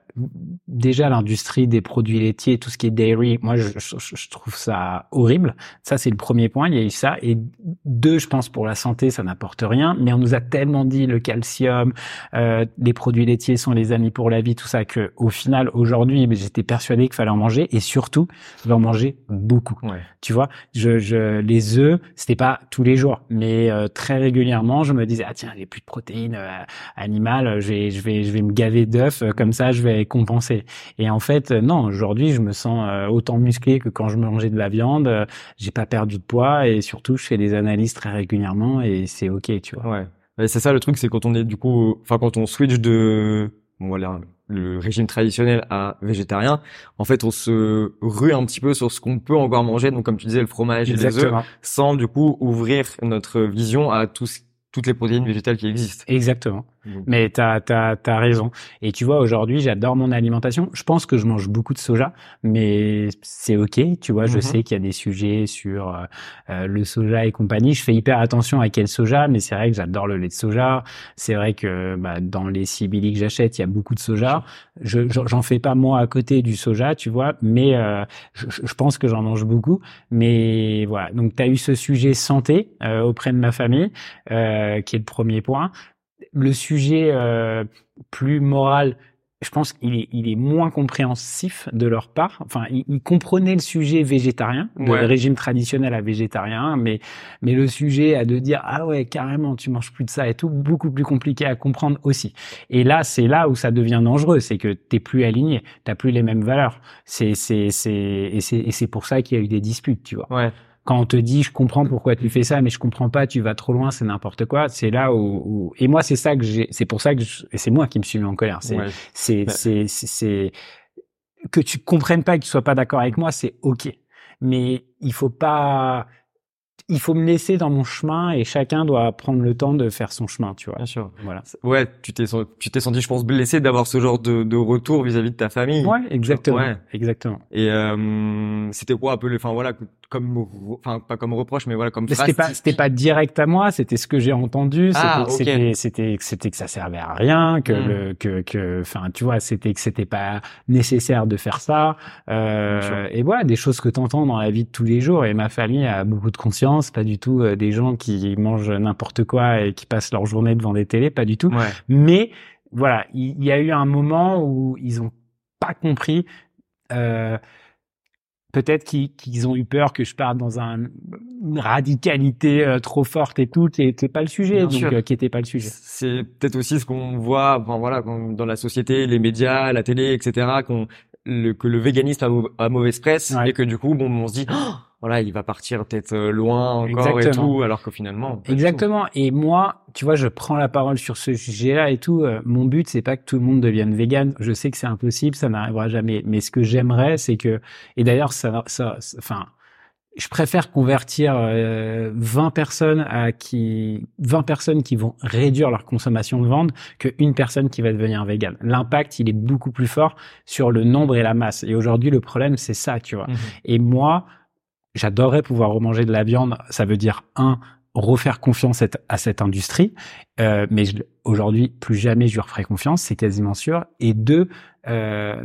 S2: déjà l'industrie des produits laitiers, tout ce qui est dairy, moi je, je, trouve ça horrible. Ça c'est le premier point, il y a eu ça. Et deux, je pense pour la santé ça n'apporte rien, mais on nous a tellement dit le calcium, euh, les produits laitiers sont les amis pour la vie, tout ça que au final aujourd'hui j'étais persuadé qu'il fallait en manger et surtout en manger beaucoup. Ouais. Tu vois, je, je les œufs c'était pas tous les jours, mais euh, très régulièrement je me disais ah tiens j'ai plus de protéines euh, animales, je vais je vais je vais me gaver d'œufs comme ça je vais compenser. Et en fait, euh, non, aujourd'hui, je me sens euh, autant musclé que quand je mangeais de la viande. Euh, j'ai pas perdu de poids et surtout, je fais des analyses très régulièrement et c'est ok, tu vois.
S1: Ouais. c'est ça le truc, c'est quand on est du coup, enfin quand on switch de voilà le régime traditionnel à végétarien, en fait, on se rue un petit peu sur ce qu'on peut encore manger, donc comme tu disais, le fromage et les œufs, sans du coup ouvrir notre vision à tout toutes les protéines végétales qui existent.
S2: Exactement. Mais tu as, as, raison. Et tu vois, aujourd'hui, j'adore mon alimentation. Je pense que je mange beaucoup de soja, mais c'est OK. Tu vois, je mhm. sais qu'il y a des sujets sur euh, euh, le soja et compagnie. Je fais hyper attention à quel soja, mais c'est vrai que j'adore le lait de soja. C'est vrai que bah, dans les Sibili que j'achète, il y a beaucoup de soja. Je J'en fais pas moi à côté du soja, tu vois, mais euh, je, je, pense que j'en mange beaucoup. Mais voilà, donc tu as eu ce sujet santé auprès de ma famille, qui est le premier point le sujet euh, plus moral, je pense qu'il est, il est moins compréhensif de leur part. Enfin, ils, comprenaient le sujet végétarien, le régime traditionnel à végétarien, mais mais le sujet à de dire ah ouais carrément tu manges plus de ça et tout, beaucoup plus compliqué à comprendre aussi. Et là, c'est là où ça devient dangereux, c'est que t'es plus aligné, t'as plus les mêmes valeurs. C'est c'est c'est et c'est et c'est pour ça qu'il y a eu des disputes, tu vois.
S1: Ouais
S2: quand on te dit je comprends pourquoi tu fais ça mais je comprends pas tu vas trop loin c'est n'importe quoi c'est là où, et moi c'est ça que j'ai c'est pour ça que et c'est moi qui me suis mis en colère c'est c'est c'est c'est que tu comprennes pas et que tu sois pas d'accord avec moi c'est ok. Mais il faut pas il faut me laisser dans mon chemin et chacun doit prendre le temps de faire son chemin, tu vois.
S1: Bien sûr. Voilà. Ouais, tu t'es tu t'es senti, je pense, blessé d'avoir ce genre de, de retour vis-à-vis de ta famille.
S2: Ouais, exactement. Ouais. Exactement.
S1: Et euh, c'était quoi un peu le, enfin voilà, comme enfin pas comme reproche mais voilà comme
S2: c'était pas c'était pas direct à moi c'était ce que j'ai entendu ah, c'était c'était c'était que ça servait à rien que hmm. le que que enfin tu vois c'était que c'était pas nécessaire de faire ça euh, et voilà des choses que t'entends dans la vie de tous les jours et ma famille a beaucoup de conscience pas du tout euh, des gens qui mangent n'importe quoi et qui passent leur journée devant des télés pas du tout mais voilà il y, a eu un moment où ils ont pas compris euh, peut-être qu'ils ont eu peur que je parte dans un, une radicalité euh, trop forte et tout, qui n'était pas le sujet, donc euh, qui était pas le sujet.
S1: C'est peut-être aussi ce qu'on voit, enfin voilà, dans la société, les médias, la télé, etc., qu'on le, que le véganisme a, mauvaise presse et que du coup, bon, on se dit. Oh voilà, il va partir peut-être euh, loin encore et tout, alors que finalement.
S2: Exactement. Et moi, tu vois, je prends la parole sur ce sujet-là et tout. Euh, mon but, c'est pas que tout le monde devienne vegan. Je sais que c'est impossible, ça n'arrivera jamais. Mais ce que j'aimerais, c'est que, et d'ailleurs, ça, ça, enfin, je préfère convertir 20 euh, personnes à qui 20 personnes qui vont réduire leur consommation de viande qu'une personne qui va devenir vegan. L'impact, il est beaucoup plus fort sur le nombre et la masse. Et aujourd'hui, le problème, c'est ça, tu vois. Mmh et moi, j'adorerais pouvoir remanger de la viande. Ça veut dire un refaire confiance à cette industrie, euh, mais aujourd'hui plus jamais je lui referai confiance, c'est quasiment sûr. Et deux, euh,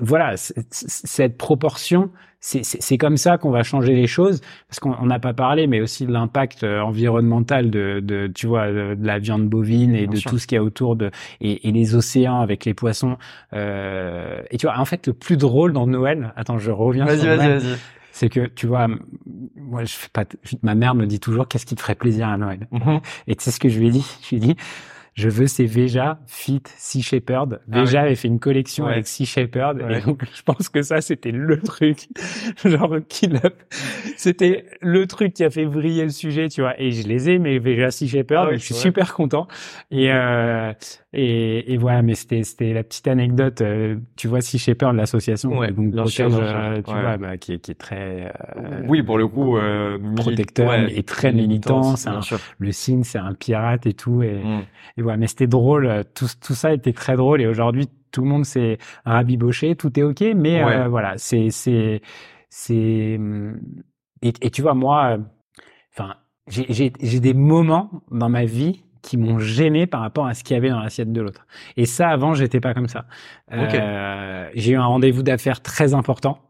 S2: voilà, cette proportion, c'est comme ça qu'on va changer les choses, parce qu'on n'a pas parlé, mais aussi de l'impact euh, environnemental de, de, tu vois, de, la viande bovine et de tout ce qu'il y a autour de et, et, les océans avec les poissons. Euh, et tu vois, en fait, le plus drôle dans Noël, attends, je reviens.
S1: Vas-y, vas-y, vas-y.
S2: C'est que tu vois, moi, je fais pas. Ma mère me dit toujours, qu'est-ce qui te ferait plaisir à Noël? Mm-hmm. Et tu sais ce que je lui ai dit? Je lui ai dit je veux ces Veja Fit Sea Shepherd. Ah Veja avait fait une collection avec Sea Shepherd et donc je pense que ça c'était le truc genre qui c'était le truc qui a fait briller le sujet, tu vois. Et je les ai mes Veja Sea Shepherd, ah je suis super content. Et euh, et, et voilà, mais c'était c'était la petite anecdote. Euh, tu vois, Sea Shepherd, l'association,
S1: ouais, donc protège,
S2: euh, tu vois, bah, qui, qui est très
S1: euh, oui pour le coup
S2: protecteur et très militant. le signe, c'est un pirate et tout et, mm. et mais c'était drôle. Euh, tout, tout ça était très drôle. Et aujourd'hui, tout le monde s'est rabiboché, tout est ok. Mais euh, voilà, c'est c'est c'est et, et, tu vois moi, euh, enfin, j'ai j'ai des moments dans ma vie qui m'ont gêné par rapport à ce qu'il y avait dans l'assiette de l'autre. Et ça, avant, j'étais pas comme ça. Euh, j'ai eu un rendez-vous d'affaires très important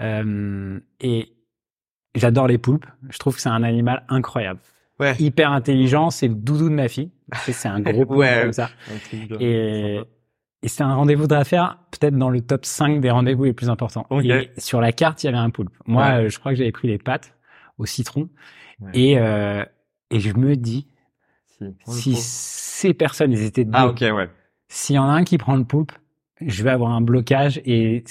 S2: euh, et j'adore les poulpes. Je trouve que c'est un animal incroyable hyper intelligent, c'est le doudou de ma fille. C'est un gros point comme ça. Et, et c'est un rendez-vous d'affaires, peut-être dans le top 5 des rendez-vous les plus importants. Et sur la carte, il y avait un poulpe. Moi, je crois que j'avais pris les pâtes au citron. Et, euh, et je me dis, si, ces personnes, ils étaient deux,
S1: ah, ok, ouais.
S2: s'il y en a un qui prend le poulpe, je vais avoir un blocage et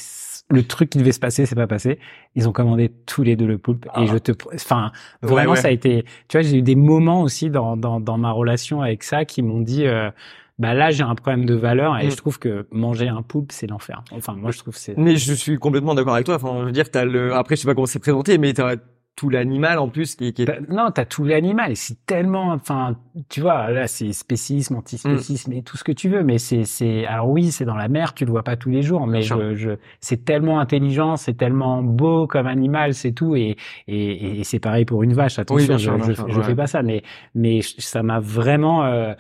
S2: le truc qui devait se passer, c'est pas passé. Ils ont commandé tous les deux le poulpe et ah. je te, enfin, vraiment, ça a été, tu vois, j'ai eu des moments aussi dans, dans, dans ma relation avec ça qui m'ont dit, euh, bah là j'ai un problème de valeur et mm. je trouve que manger un poulpe c'est l'enfer. Enfin moi je trouve c'est.
S1: Mais je suis complètement d'accord avec toi. Enfin je veux dire t'as le après je sais pas comment c'est présenté mais t'as tout l'animal en plus qui, qui est...
S2: Bah, non, t'as tout l'animal et c'est tellement, enfin, tu vois, là c'est spécisme, antispécisme mm. et tout ce que tu veux, mais c'est, c'est, alors oui, c'est dans la mer, tu le vois pas tous les jours, mais je, je, c'est tellement intelligent, c'est tellement beau comme animal, c'est tout, et, et, et c'est pareil pour une vache. Attention, je, je, fais pas ça, mais, mais ça m'a vraiment. Euh,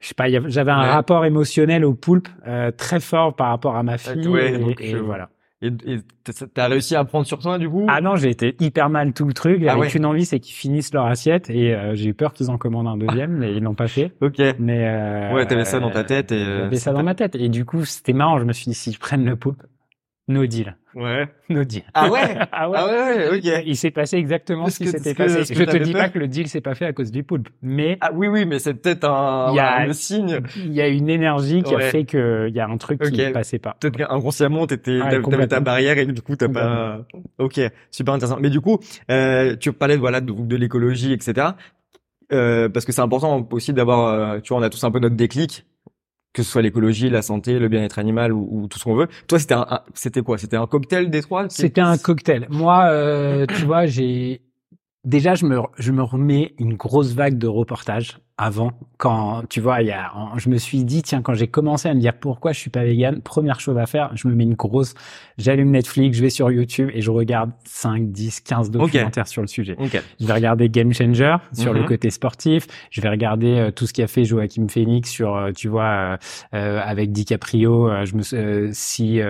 S2: je sais pas, j'avais un rapport émotionnel au poulpe euh, très fort par rapport à ma fille, et, et voilà.
S1: Et t'as réussi à prendre sur toi du coup?
S2: Ah non, j'ai été hyper mal tout le truc. Ah avec une envie, c'est qu'ils finissent leur assiette et euh, j'ai eu peur qu'ils en commandent un deuxième, mais ils l'ont pas fait.
S1: Ok.
S2: Mais euh,
S1: ouais, t'avais ça dans ta tête et
S2: j'avais ça dans ma tête et du coup c'était marrant. Je me suis dit si je prenne le poulpe, no deal.
S1: Ouais.
S2: No deal.
S1: Ah ouais Ah ouais, ah ouais, ok.
S2: Il s'est passé exactement ce qui s'était passé. je te dis pas que le deal s'est pas fait à cause du poulpe, mais...
S1: Ah oui, oui, mais c'est peut-être un, y a, signe.
S2: Il y a une énergie qui a fait que il y a un truc qui ne passait pas.
S1: Peut-être qu'inconsciemment, t'étais, t'avais ta barrière et du coup, t'as pas... Ok, super intéressant. Mais du coup, euh, tu parlais voilà, de, de l'écologie, etc. Euh, parce que c'est important aussi d'avoir, euh, tu vois, on a tous un peu notre déclic que ce soit l'écologie, la santé, le bien-être animal ou, tout ce qu'on veut. Toi, c'était un, c'était quoi? C'était un cocktail des trois?
S2: C'était un cocktail. Moi, euh, tu vois, j'ai déjà je me je me remets une grosse vague de reportages avant quand tu vois il y a je me suis dit tiens quand j'ai commencé à me dire pourquoi je suis pas vegan première chose à faire je me mets une grosse j'allume Netflix je vais sur YouTube et je regarde 5 10 15 documentaires sur le sujet. Je vais regarder Game Changer sur le mhm. côté sportif. Je vais regarder euh, tout ce qu'a fait Joachim Phoenix sur euh, tu vois euh, avec DiCaprio je me si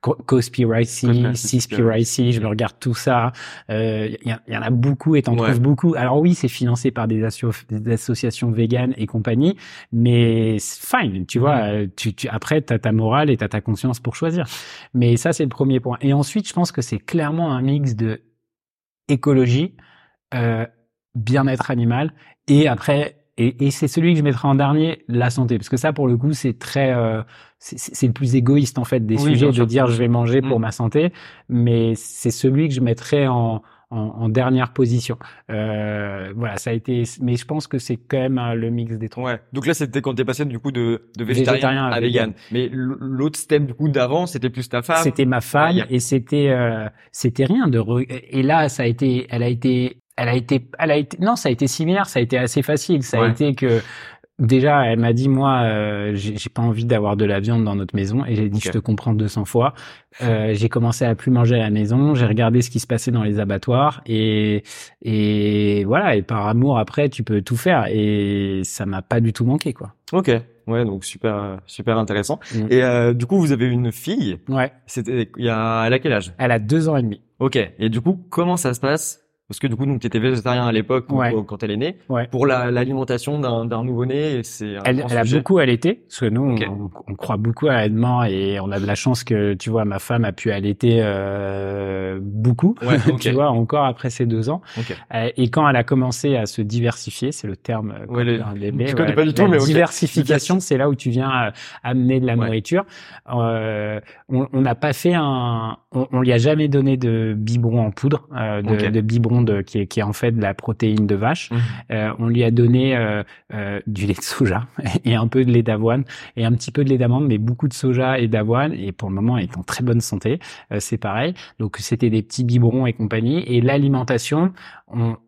S2: Cospiracy Seaspiracy je me regarde tout ça. Il y, y, en a beaucoup et t'en trouves beaucoup. Alors oui c'est financé par des, des associations vegan et compagnie, mais fine, tu vois, mm. euh, tu, tu, après, tu as ta morale et tu as ta conscience pour choisir. Mais ça, c'est le premier point. Et ensuite, je pense que c'est clairement un mix de écologie, euh, bien-être animal, et après, et, et c'est celui que je mettrai en dernier, la santé, parce que ça, pour le coup, c'est très, euh, c'est le plus égoïste en fait des sujets de dire je vais manger pour mm. ma santé, mais c'est celui que je mettrai en en, dernière position. Euh, voilà, ça a été, mais je pense que c'est quand même euh, le mix des trois.
S1: Ouais. Donc là, c'était quand t'es passé du coup de, de végétarien, à, vegan. Mais l'autre step du coup d'avant, c'était plus ta femme.
S2: C'était ma femme et c'était euh, c'était rien de. Et là, ça a été, elle a été elle a été, elle a été, non, ça a été similaire, ça a été assez facile. Ça a été que Déjà, elle m'a dit moi, euh, j'ai pas envie d'avoir de la viande dans notre maison, et j'ai dit je te comprends 200 fois. Euh, j'ai commencé à plus manger à la maison, j'ai regardé ce qui se passait dans les abattoirs, et et voilà. Et par amour, après, tu peux tout faire, et ça m'a pas du tout manqué, quoi.
S1: Ok. Ouais, donc super, super intéressant. Mm. Et euh, du coup, vous avez une fille.
S2: Ouais.
S1: C'était il y a, elle a quel âge?
S2: Elle a deux ans et demi.
S1: Ok. Et du coup, comment ça se passe? Parce que du coup, donc, tu étais végétarien à l'époque quand elle est née. Pour l'alimentation d'un nouveau-né, c'est
S2: Elle, elle a beaucoup allaité, parce que nous, on, croit beaucoup à l'allaitement et on a de la chance que, tu vois, ma femme a pu allaiter euh, beaucoup, tu vois, encore après ses deux ans. Euh, et quand elle a commencé à se diversifier, c'est le terme
S1: euh, ouais,
S2: je connais pas du tout, mais diversification, c'est là où tu viens euh, amener de la nourriture. Euh, on n'a pas fait un... On, on lui a jamais donné de biberon en poudre, de, de biberon qui est, qui est en fait de la protéine de vache. Mmh. Euh, on lui a donné euh, euh, du lait de soja et un peu de lait d'avoine et un petit peu de lait d'amande, mais beaucoup de soja et d'avoine. Et pour le moment, elle est en très bonne santé. c'est pareil. Donc c'était des petits biberons et compagnie. Et l'alimentation,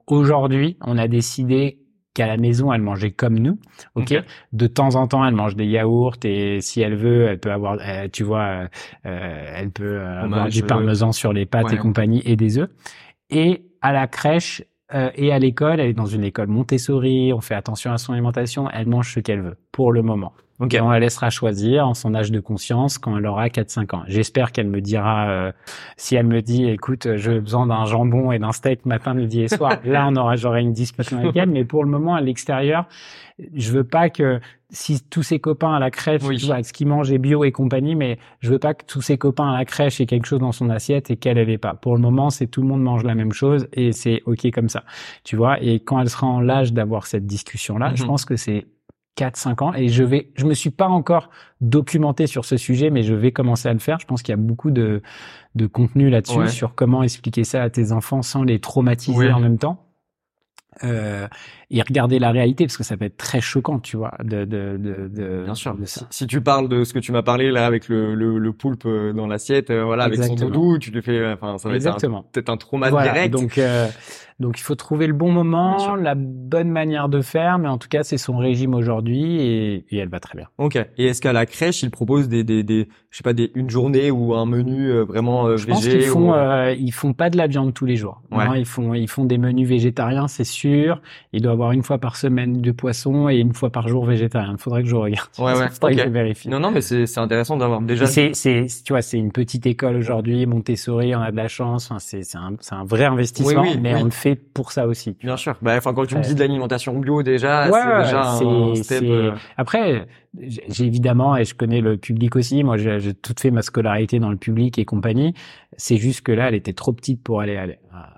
S2: aujourd'hui, on a décidé qu'à la maison, elle mangeait comme nous. Ok? De temps en temps, elle mange des yaourts et si elle veut, elle peut avoir, tu vois, elle peut avoir du parmesan sur les pâtes et compagnie et des œufs. Et à la crèche euh, et à l'école, elle est dans une école Montessori, on fait attention à son alimentation, elle mange ce qu'elle veut, pour le moment. Okay. on la laissera choisir en son âge de conscience quand elle aura 4-5 ans. J'espère qu'elle me dira, euh, si elle me dit, écoute, j'ai besoin d'un jambon et d'un steak matin, midi et soir, là on aura, j'aurai une discussion avec elle, mais pour le moment, à l'extérieur, je veux pas que si tous ses copains à la crèche, oui. tu vois, ce qu'il mange est bio et compagnie, mais je veux pas que tous ses copains à la crèche aient quelque chose dans son assiette et qu'elle elle pas. Pour le moment, c'est tout le monde mange la même chose et c'est ok comme ça, tu vois. Et quand elle sera en l'âge d'avoir cette discussion-là, je mhm. pense que c'est 4-5 ans et je vais, je me suis pas encore documenté sur ce sujet, mais je vais commencer à le faire. Je pense qu'il y a beaucoup de, de contenu là-dessus sur comment expliquer ça à tes enfants sans les traumatiser en même temps. Euh, et regarder la réalité parce que ça peut être très choquant, tu vois. De, de, de, de
S1: Bien sûr. Si, tu parles de ce que tu m'as parlé là avec le, le, le poulpe euh, dans l'assiette, euh, voilà, avec son doudou, tu le fais, enfin, ça va Exactement. être peut-être un trauma direct.
S2: Donc, euh, donc il faut trouver le bon moment, la bonne manière de faire, mais en tout cas c'est son régime aujourd'hui et, et, elle va très bien.
S1: Ok. Et est-ce qu'à la crèche ils proposent des, des, des, je sais pas, des une journée ou un menu vraiment euh,
S2: je pense qu'ils font, ils font pas de la viande tous les jours. Ouais. ils font, ils font des menus végétariens, c'est sûr. Ils doivent une fois par semaine de poisson et une fois par jour végétarien. Faudrait que je regarde.
S1: Ouais, ouais. Faudrait que je vérifie. Non, non, mais c'est intéressant d'avoir déjà.
S2: C'est, c'est, tu vois, c'est une petite école aujourd'hui. Montessori, on a de la chance. Enfin, c'est, c'est un, c'est un vrai investissement, mais on le fait pour ça aussi.
S1: Bien sûr. Bah, enfin, quand tu me dis de l'alimentation bio, déjà, c'est déjà un step. Euh,
S2: Après, j'ai évidemment, et je connais le public aussi. Moi, j'ai tout fait ma scolarité dans le public et compagnie. C'est juste que là, elle était trop petite pour aller à,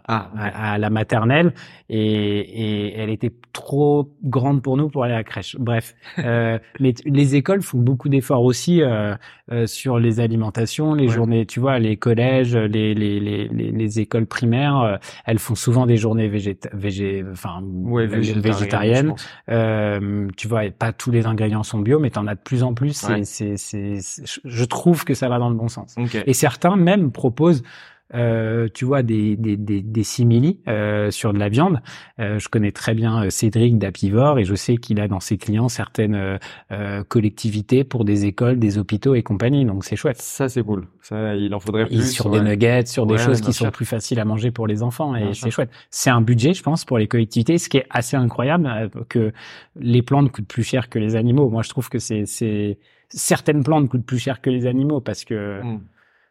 S2: ah, à, la maternelle et, et, elle était trop grande pour nous pour aller à la crèche. Bref, euh, mais les écoles font beaucoup d'efforts aussi euh, euh, sur les alimentations, les journées. Tu vois, les collèges, les les les, les, écoles primaires, euh, elles font souvent des journées végéta végé enfin végétariennes. Euh, tu vois, pas tous les ingrédients sont bio, mais t'en as de plus en plus. C'est c'est je trouve que ça va dans le bon sens. Et certains même proposent euh, tu vois des des des, des simili euh, sur de la viande. Euh, je connais très bien euh, Cédric d'Apivore et je sais qu'il a dans ses clients certaines euh, collectivités pour des écoles, des hôpitaux et compagnie. Donc c'est chouette.
S1: Ça c'est cool. Ça il en faudrait plus.
S2: Et sur des nuggets, sur des choses qui sont plus faciles à manger pour les enfants et c'est chouette. C'est un budget, je pense, pour les collectivités, ce qui est assez incroyable que les plantes coûtent plus cher que les animaux. Moi je trouve que c'est c'est certaines plantes coûtent plus cher que les animaux parce que mmh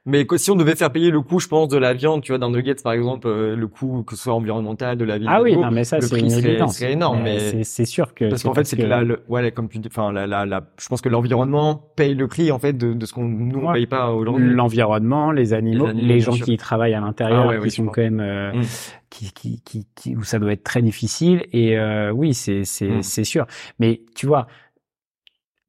S1: Mais si on devait faire payer le coût, je pense, de la viande, tu vois, d'un nugget, par exemple, euh, le coût que ce soit environnemental, de la vie.
S2: Ah oui, non, mais ça, c'est une
S1: serait, serait énorme. Mais,
S2: c'est sûr que.
S1: Parce qu'en fait, c'est que, là, le, ouais, comme tu dis, enfin, la, la, la, je pense que l'environnement paye le prix, en fait, de, de ce qu'on nous on paye pas aujourd'hui.
S2: L'environnement, les animaux, les, gens qui travaillent à l'intérieur, ah qui sont quand même, euh, mm. qui, qui, qui, qui, où ça doit être très difficile. Et euh, oui, c'est, c'est, mm. c'est sûr. Mais tu vois,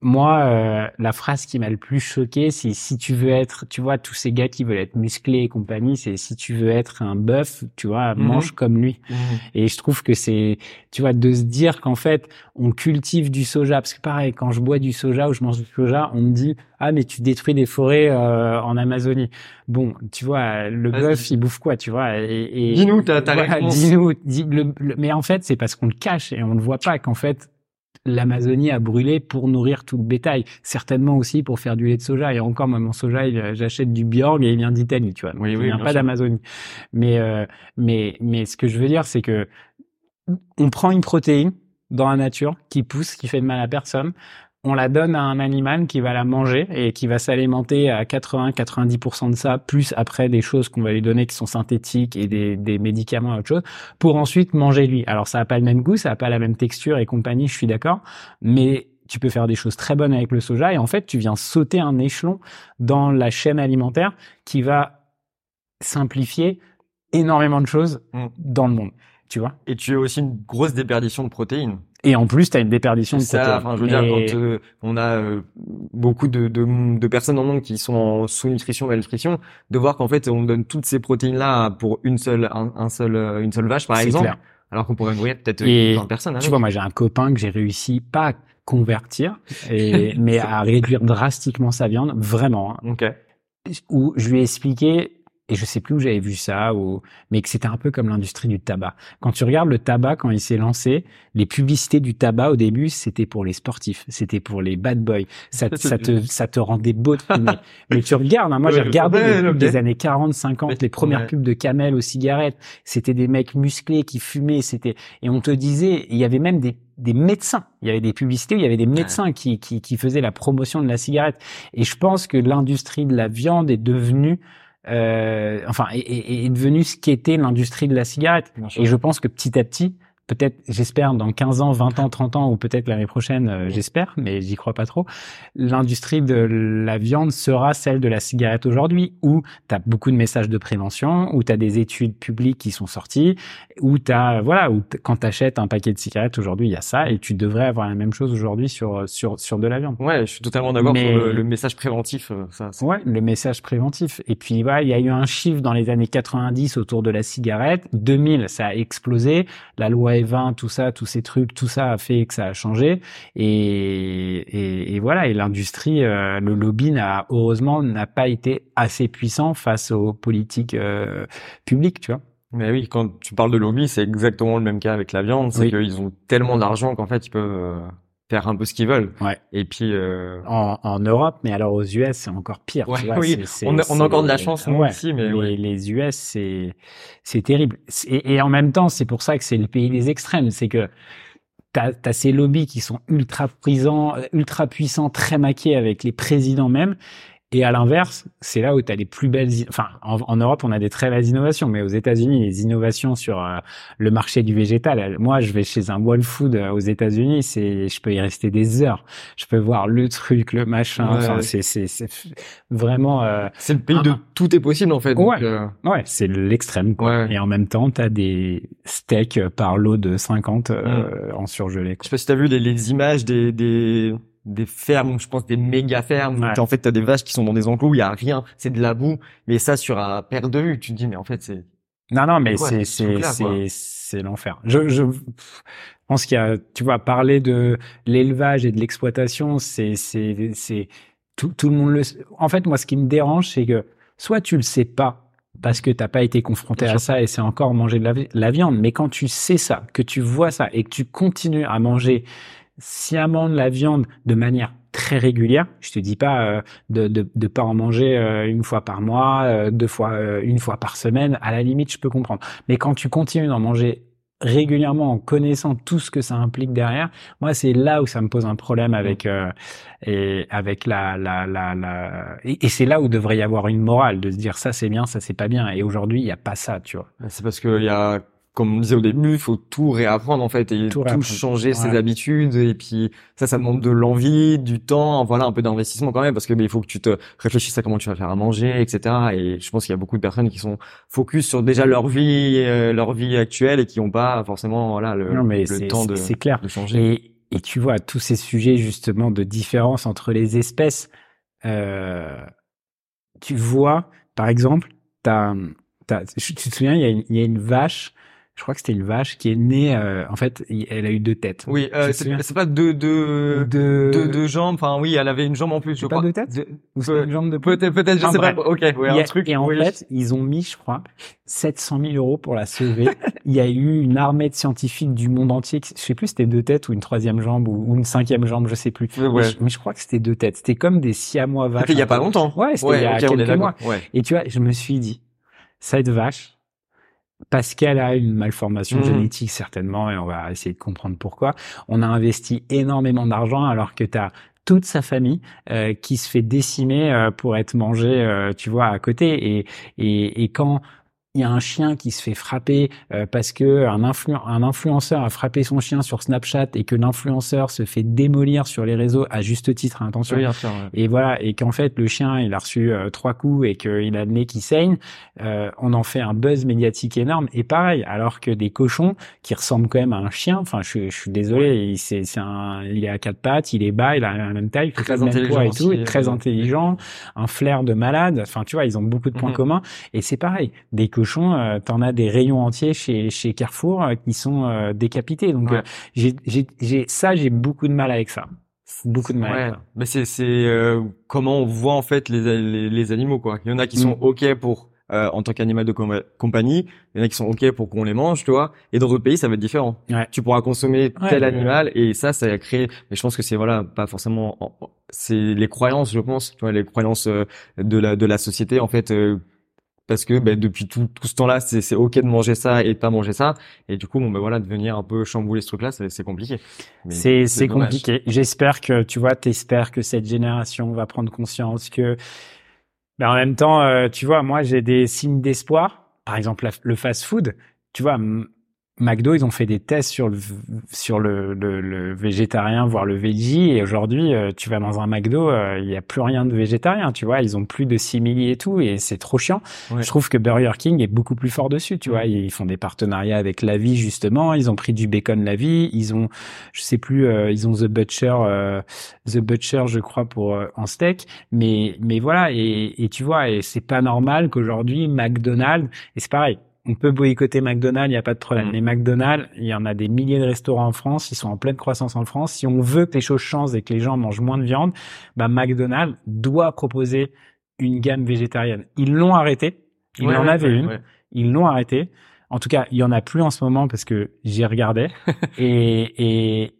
S2: moi, euh, la phrase qui m'a le plus choqué, c'est si tu veux être, tu vois, tous ces gars qui veulent être musclés et compagnie, c'est si tu veux être un bœuf, tu vois, mhm. mange comme lui. Mhm. Et je trouve que c'est, tu vois, de se dire qu'en fait, on cultive du soja, parce que pareil, quand je bois du soja ou je mange du soja, on me dit, ah mais tu détruis des forêts euh, en Amazonie. Bon, tu vois, le bœuf, il bouffe quoi, tu vois et,
S1: et Dis-nous ta, ta
S2: Dis-nous. Dis, mais en fait, c'est parce qu'on le cache et on ne voit pas qu'en fait, l'Amazonie a brûlé pour nourrir tout le bétail, certainement aussi pour faire du lait de soja. Et encore, moi, mon soja, j'achète du Bjorg et il vient d'Italie, tu vois.
S1: Oui,
S2: il
S1: vient
S2: pas d'Amazonie. Mais, euh, mais, mais ce que je veux dire, c'est que on prend une protéine dans la nature qui pousse, qui fait de mal à personne on la donne à un animal qui va la manger et qui va s'alimenter à 80-90% de ça, plus après des choses qu'on va lui donner qui sont synthétiques et des, des médicaments et autre chose, pour ensuite manger lui. Alors ça n'a pas le même goût, ça n'a pas la même texture et compagnie, je suis d'accord, mais tu peux faire des choses très bonnes avec le soja et en fait tu viens sauter un échelon dans la chaîne alimentaire qui va simplifier énormément de choses mmh. dans le monde, tu vois.
S1: Et tu as aussi une grosse déperdition de protéines.
S2: Et en plus, tu as une déperdition de ça,
S1: Enfin, je veux dire, quand euh, on a euh, beaucoup de, de, de, personnes dans le monde qui sont en sous-nutrition, malnutrition, de voir qu'en fait, on donne toutes ces protéines-là pour une seule, un, seul, euh, une seule vache, par exemple. Clair. Alors qu'on pourrait nourrir peut-être 20 personnes.
S2: Tu vois, moi, j'ai un copain que j'ai réussi pas à convertir, et, mais à réduire drastiquement sa viande, vraiment.
S1: Hein. Okay.
S2: Où je lui ai expliqué et je sais plus où j'avais vu ça, ou... mais que c'était un peu comme l'industrie du tabac. Quand tu regardes le tabac, quand il s'est lancé, les publicités du tabac au début, c'était pour les sportifs, c'était pour les bad boys. Ça, ça te, ça te rendait beau de fumer. mais tu regardes, hein, moi j'ai regardé les pubs des années 40, 50, les premières pubs de Camel aux cigarettes. C'était des mecs musclés qui fumaient, c'était, et on te disait, il y avait même des des médecins. Il y avait des publicités, il y avait des médecins qui, qui, qui faisaient la promotion de la cigarette. Et je pense que l'industrie de la viande est devenue enfin, est, est, devenu ce qu'était l'industrie de la cigarette. Et je pense que petit à petit, peut-être, j'espère, dans 15 ans, 20 ans, 30 ans, ou peut-être l'année prochaine, euh, j'espère, mais j'y crois pas trop, l'industrie de la viande sera celle de la cigarette aujourd'hui, où tu as beaucoup de messages de prévention, où tu as des études publiques qui sont sorties, où tu as, voilà, où quand tu achètes un paquet de cigarettes aujourd'hui, il y a ça, et tu devrais avoir la même chose aujourd'hui sur, sur, sur de la viande.
S1: Ouais, je suis totalement d'accord sur le, message préventif. Euh, ça,
S2: ouais, le message préventif. Et puis, voilà, il y a eu un chiffre dans les années 90 autour de la cigarette. 2000, ça a explosé. La loi 20 tout ça, tous ces trucs, tout ça a fait que ça a changé. Et, et, voilà, et l'industrie, euh, le lobby n'a heureusement n'a pas été assez puissant face aux politiques euh, publiques, tu vois.
S1: Mais oui, quand tu parles de lobby, c'est exactement le même cas avec la viande, c'est qu'ils ont tellement d'argent qu'en fait ils peuvent euh, faire un peu ce qu'ils veulent.
S2: Ouais.
S1: Et puis euh...
S2: en, en, Europe, mais alors aux US c'est encore pire.
S1: Ouais, tu vois, oui, on, a, on a encore de la chance nous aussi, mais
S2: les, les US c'est c'est terrible. Et, et, en même temps, c'est pour ça que c'est le pays des extrêmes, c'est que t'as as ces lobbies qui sont ultra puissants, ultra puissants, très maqués avec les présidents même, et à l'inverse, c'est là où tu as les plus belles... Enfin, en, Europe, on a des très belles innovations, mais aux États-Unis, les innovations sur euh, le marché du végétal, moi, je vais chez un Whole Food euh, aux États-Unis, c'est, je peux y rester des heures. Je peux voir le truc, le machin. enfin, c'est, vraiment... Euh,
S1: c'est le pays de tout est possible, en fait.
S2: Ouais, ouais c'est l'extrême. Et en même temps, tu as des steaks par lot de 50 en surgelé.
S1: Je sais pas si tu as vu les, les images des... des des fermes, je pense des méga fermes. En fait, t'as des vaches qui sont dans des enclos où il y a rien, c'est de la boue. Mais ça, sur un perte de vue, tu te dis, mais en fait, c'est.
S2: Non, non, mais c'est c'est c'est c'est l'enfer. Je je pense qu'il y a, tu vois, parler de l'élevage et de l'exploitation, c'est c'est c'est tout tout le monde le. En fait, moi, ce qui me dérange, c'est que soit tu le sais pas parce que t'as pas été confronté à ça et c'est encore manger de la, la viande, mais quand tu sais ça, que tu vois ça et que tu continues à manger sciemment de la viande de manière très régulière. Je te dis pas euh, de, de de pas en manger euh, une fois par mois, euh, deux fois une fois par semaine. À la limite, je peux comprendre. Mais quand tu continues d'en manger régulièrement en connaissant tout ce que ça implique derrière, moi c'est là où ça me pose un problème
S1: Mmh.
S2: avec euh, et avec la la la, la... et, et c'est là où devrait y avoir une morale de se dire ça c'est bien, ça c'est pas bien. Et aujourd'hui il y a pas ça, tu vois.
S1: C'est parce que il y a, comme on disait au début, il faut tout réapprendre en fait et
S2: Tout
S1: tout, changer ses habitudes et puis ça, ça demande de l'envie, du temps, voilà, un peu d'investissement quand même parce que mais il faut que tu te réfléchisses à comment tu vas faire à manger, etc. Et je pense qu'il y a beaucoup de personnes qui sont focus sur déjà leur vie, euh, leur vie actuelle et qui n'ont pas forcément voilà le,
S2: non mais
S1: le temps de,
S2: clair.
S1: de changer.
S2: Et, et tu vois, tous ces sujets justement de différence entre les espèces, euh, tu vois, par exemple, t'as, t'as, tu te souviens, il y a une, il y a une vache, je crois que c'était une vache qui est née, euh, en fait, elle a eu deux têtes.
S1: Oui, euh, c'est pas deux deux
S2: de,
S1: deux deux jambes. Enfin oui, elle avait une jambe en plus, je
S2: C'est pas
S1: crois.
S2: deux têtes
S1: De-
S2: ou
S1: peut-
S2: une jambe de
S1: Peut-être, peut-être, je sais pas.
S2: bref.
S1: Ok, ouais,
S2: Il y a-
S1: un truc.
S2: et en
S1: oui.
S2: fait, ils ont mis, je crois, 700 000 euros pour la sauver. Il y a eu une armée de scientifiques du monde entier. qui- Je sais plus, si c'était deux têtes ou une troisième jambe ou, ou une cinquième jambe, je sais plus.
S1: Ouais,
S2: Mais, je, mais je crois que c'était deux têtes. C'était comme des siamois vaches.
S1: C'était il y a pas longtemps.
S2: Ouais, c'était il y a quelques mois.
S1: Ouais.
S2: Et tu vois, je me suis dit, cette vache, parce qu'elle a une malformation
S1: Mhm.
S2: génétique certainement, et on va essayer de comprendre pourquoi, on a investi énormément d'argent alors que tu as toute sa famille euh, qui se fait décimer euh, pour être mangé, euh, tu vois, à côté. Et, et, et quand il y a un chien qui se fait frapper euh, parce que un, influ- un influenceur a frappé son chien sur Snapchat et que l'influenceur se fait démolir sur les réseaux à juste titre, hein, attention,
S1: Oui, bien sûr, ouais.
S2: et voilà, et qu'en fait le chien il a reçu euh, trois coups et qu'il a le nez qui saigne, euh, on en fait un buzz médiatique énorme. Et pareil, alors que des cochons qui ressemblent quand même à un chien, enfin je, je suis désolé, il, c'est, un, il est à quatre pattes, il est bas, il a la même taille,
S1: Très
S2: poids et
S1: intelligent
S2: tout,
S1: aussi,
S2: est très
S1: euh,
S2: intelligent, un flair de malade. Enfin tu vois, ils ont beaucoup de points
S1: Mhm.
S2: communs. Et c'est pareil, des cochons, euh, t'en as des rayons entiers chez chez Carrefour euh, qui sont euh, décapités. Donc
S1: Ouais.
S2: euh, j'ai j'ai j'ai ça, j'ai beaucoup de mal avec ça. Beaucoup de mal.
S1: Ouais, mais c'est c'est euh, comment on voit en fait les les, les animaux quoi. Il y en a qui sont
S2: Mm.
S1: ok pour euh, en tant qu'animal de com- compagnie, il y en a qui sont ok pour qu'on les mange, tu vois. Et dans d'autres pays, ça va être différent.
S2: Ouais.
S1: Tu pourras consommer
S2: Ouais,
S1: tel animal et ça, ça a créé. Mais je pense que c'est voilà, pas forcément. en- en- C'est les croyances, je pense, tu vois, les croyances euh, de la de la société en fait. Parce que ben, depuis tout, tout ce temps-là, c'est ok de manger ça et de pas manger ça, et du coup, bon ben voilà, de venir un peu chambouler ce truc-là, c'est compliqué.
S2: C'est compliqué. J'espère que tu vois, t'espères que cette génération va prendre conscience que, mais en même temps, euh, tu vois, moi j'ai des signes d'espoir. Par exemple, la- le fast-food. Tu vois, McDo, ils ont fait des tests sur le sur le, le, le végétarien, voire le veggie. Et aujourd'hui, euh, tu vas dans un McDo, euh, il y a plus rien de végétarien. Tu vois, ils ont plus de simili et tout, et c'est trop chiant.
S1: Ouais.
S2: Je trouve que Burger King est beaucoup plus fort dessus, tu vois. Ils font des partenariats avec La Vie justement. Ils ont pris du bacon La Vie. Ils ont, je sais plus, euh, ils ont The Butcher, euh, The Butcher, je crois, pour euh, en steak. Mais mais voilà. Et, et tu vois, et c'est pas normal qu'aujourd'hui McDonald's. Et c'est pareil. On peut boycotter McDonald's, il n'y a pas de problème.
S1: Mm.
S2: Mais McDonald's, il y en a des milliers de restaurants en France, ils sont en pleine croissance en France. Si on veut que les choses changent et que les gens mangent moins de viande, bah McDonald's doit proposer une gamme végétarienne. Ils l'ont arrêté. Il
S1: Ouais,
S2: en
S1: ouais, ouais,
S2: une. Ils l'ont arrêté. En tout cas, il y en a plus en ce moment parce que j'y regardais et, et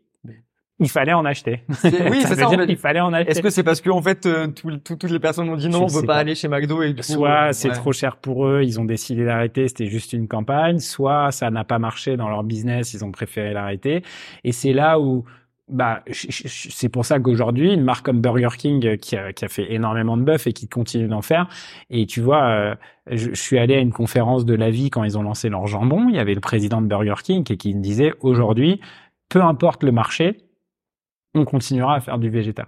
S2: il fallait en acheter.
S1: Oui, c'est ça, en
S2: dire
S1: fait.
S2: qu'il fallait en acheter.
S1: Est-ce que c'est parce que en fait euh, tout- tout- toutes les personnes ont dit non, on veut pas,
S2: pas.
S1: aller chez McDo et du coup,
S2: Soit
S1: euh,
S2: c'est
S1: ouais.
S2: trop cher pour eux, ils ont décidé d'arrêter, c'était juste une campagne. Soit ça n'a pas marché dans leur business, ils ont préféré l'arrêter. Et c'est là où, bah, c'est pour ça qu'aujourd'hui, une marque comme Burger King euh, qui a, qui a fait énormément de bœuf et qui continue d'en faire. Et tu vois, euh, je, je suis allé à une conférence de la vie quand ils ont lancé leur jambon. Il y avait le président de Burger King et qui me disait aujourd'hui, peu importe le marché, on continuera à faire du végétal.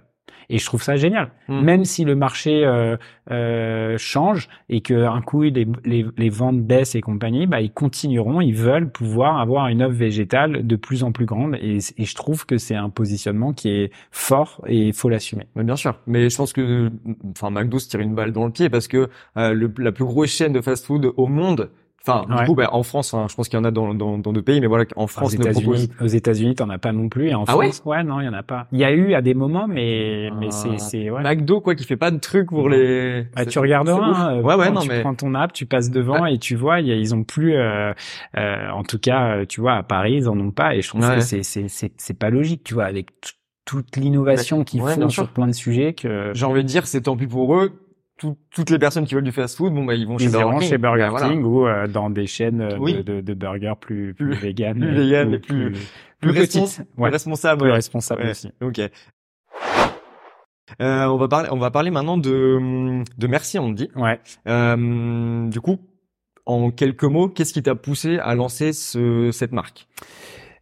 S2: Et je trouve ça génial.
S1: Mm.
S2: Même si le marché euh, euh, change et que un coup les, les, les ventes baissent et compagnie, bah ils continueront, ils veulent pouvoir avoir une offre végétale de plus en plus grande. Et, et je trouve que c'est un positionnement qui est fort et il faut l'assumer.
S1: Mais bien sûr. Mais je pense que, enfin, McDo se tire une balle dans le pied parce que euh, le, la plus grosse chaîne de fast-food au monde. Enfin,
S2: Ouais.
S1: du coup, ben, en France, hein, je pense qu'il y en a dans dans dans d'autres pays, mais voilà, en
S2: aux
S1: France, propose.
S2: États-Unis, aux États-Unis, t'en as pas non plus. Et en
S1: Ah
S2: France, ouais, non, il y en a pas. Il y a eu à des moments, mais mais
S1: Ah.
S2: c'est c'est ouais.
S1: McDo, quoi, qui fait pas de trucs pour les.
S2: Bah, tu regarderas. hein,
S1: Ouais, ouais, non,
S2: tu
S1: mais.
S2: prends ton app, tu passes devant et tu vois, il y a- ils ont plus, euh, euh, en tout cas, euh, tu vois, à Paris, ils en ont pas. Et je trouve
S1: Ouais.
S2: que c'est c'est c'est c'est pas logique, tu vois, avec toute l'innovation qu'ils
S1: ouais,
S2: font sur plein de sujets que.
S1: J'ai envie de dire, c'est tant pis pour eux. Toutes les personnes qui veulent du fast-food, bon bah ils vont
S2: chez
S1: Burger
S2: King, chez Burger King ou euh, dans des chaînes euh, de, de, burgers plus plus,
S1: plus
S2: vegan,
S1: plus vegan et plus plus, petites, plus responsable,
S2: plus responsable aussi.
S1: Ok. Euh, on va parler, on va parler maintenant de de Merci Andy.
S2: Ouais.
S1: Euh, du coup, en quelques mots, qu'est-ce qui t'a poussé à lancer ce, cette marque?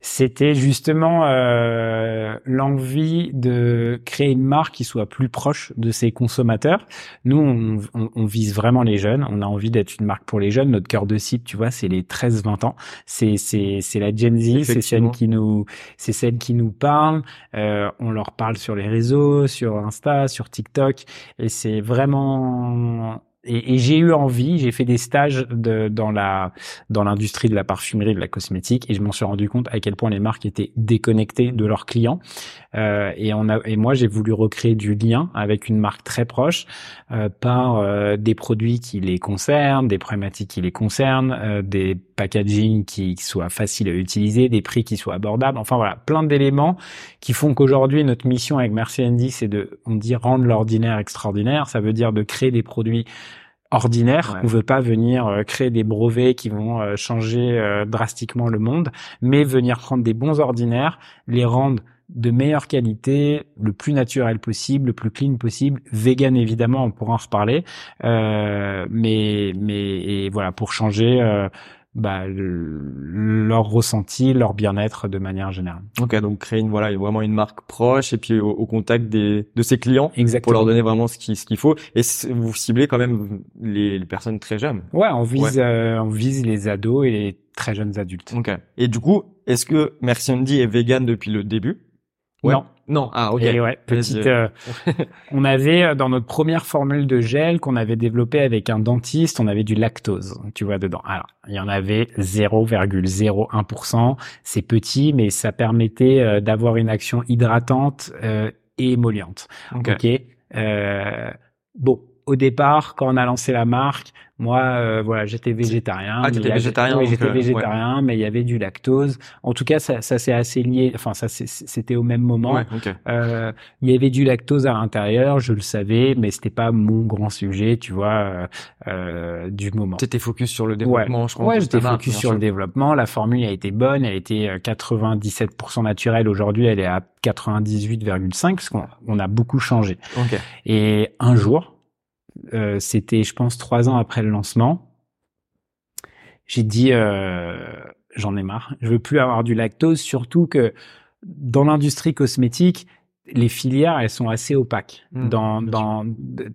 S2: C'était justement euh, l'envie de créer une marque qui soit plus proche de ses consommateurs. Nous, on, on, on vise vraiment les jeunes. On a envie d'être une marque pour les jeunes. Notre cœur de cible, tu vois, c'est les 13-20 ans. C'est c'est c'est la Gen Z. C'est celle qui nous c'est celle qui nous parle. Euh, on leur parle sur les réseaux, sur Insta, sur TikTok, et c'est vraiment et, et j'ai eu envie, j'ai fait des stages de, dans la dans l'industrie de la parfumerie, de la cosmétique, et je m'en suis rendu compte à quel point les marques étaient déconnectées de leurs clients. Euh, et on a et moi j'ai voulu recréer du lien avec une marque très proche euh, par euh, des produits qui les concernent, des problématiques qui les concernent, euh, des packaging qui, qui soient faciles à utiliser, des prix qui soient abordables. Enfin voilà, plein d'éléments qui font qu'aujourd'hui notre mission avec Merci Andy, c'est de on dit rendre l'ordinaire extraordinaire. Ça veut dire de créer des produits ordinaire. On veut pas venir euh, créer des brevets qui vont euh, changer euh, drastiquement le monde, mais venir prendre des bons ordinaires, les rendre de meilleure qualité, le plus naturel possible, le plus clean possible, vegan évidemment, on pourra en reparler, mais mais et voilà pour changer bah, leur ressenti, leur bien-être de manière générale.
S1: Ok, donc créer une voilà vraiment une marque proche et puis au, contact des de ses clients
S2: Exactement.
S1: pour leur donner vraiment ce qu'il ce qu'il faut. Et vous ciblez quand même les, les personnes très jeunes.
S2: Ouais, on vise euh, on vise les ados et les très jeunes adultes.
S1: Ok. Et du coup, est-ce que Merci Andy est vegan depuis le début?
S2: Non.
S1: Non, ah ok.
S2: ouais, petite. Euh, on avait euh, dans notre première formule de gel qu'on avait développé avec un dentiste, on avait du lactose, tu vois dedans. Alors, il y en avait 0,01%. C'est petit, mais ça permettait euh, d'avoir une action hydratante et émolliente. Ok. bon, au départ, quand on a lancé la marque, moi, euh, voilà, j'étais végétarien.
S1: Ah, j'étais végétarien.
S2: Oui, j'étais euh, végétarien, mais il y avait du lactose. En tout cas, ça, ça c'est assez lié. Enfin, ça, c'était au même moment.
S1: Ouais,
S2: euh, il y avait du lactose à l'intérieur, je le savais, mais c'était pas mon grand sujet, tu vois, euh, euh du moment.
S1: T'étais focus sur le développement,
S2: ouais.
S1: je crois.
S2: Ouais, j'étais focus sur le développement. La formule a été bonne, elle était 97% naturelle. Aujourd'hui, elle est à 98,5 parce qu'on on a beaucoup changé.
S1: Okay.
S2: Et un jour, euh, c'était, je pense, trois ans après le lancement. J'ai dit, euh, j'en ai marre. Je veux plus avoir du lactose, surtout que dans l'industrie cosmétique, les filières, elles sont assez opaques. Mmh, dans, dans,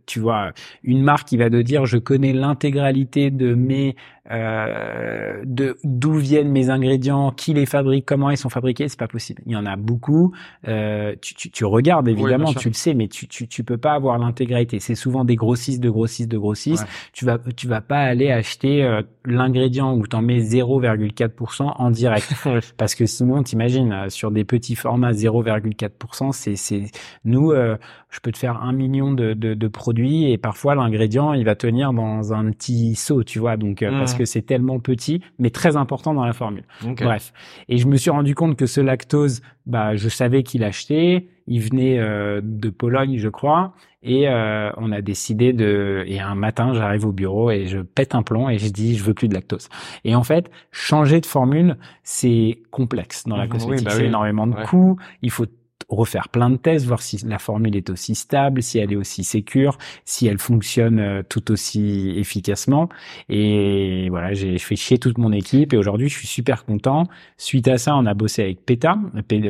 S2: tu vois, une marque qui va te dire, je connais l'intégralité de mes euh, de d'où viennent mes ingrédients, qui les fabrique, comment ils sont fabriqués, c'est pas possible. Il y en a beaucoup. Euh, tu, tu, tu, regardes évidemment, tu le sais, mais tu, tu, tu peux pas avoir l'intégralité. C'est souvent des grossistes, de grossistes, de grossistes. Tu vas tu vas pas aller acheter euh, l'ingrédient où t'en mets 0,4% en direct, parce que sinon t'imagines euh, sur des petits formats 0,4%, c'est c'est nous, euh, je peux te faire un million de, de, de produits et parfois l'ingrédient il va tenir dans un petit seau, tu vois, donc parce mmh. que que c'est tellement petit, mais très important dans la formule. Bref. Et je me suis rendu compte que ce lactose, bah, je savais qu'il achetait. Il venait euh, de Pologne, je crois. Et euh, on a décidé de. Et un matin, j'arrive au bureau et je pète un plomb et je dis, je veux plus de lactose. Et en fait, changer de formule, c'est complexe dans la mmh, cosmétique. Bah c'est énormément de coûts. Il faut refaire plein de tests, voir si la formule est aussi stable, si elle est aussi sécure, si elle fonctionne euh, tout aussi efficacement. Et voilà, j'ai fait chier toute mon équipe et aujourd'hui, je suis super content. Suite à ça, on a bossé avec PETA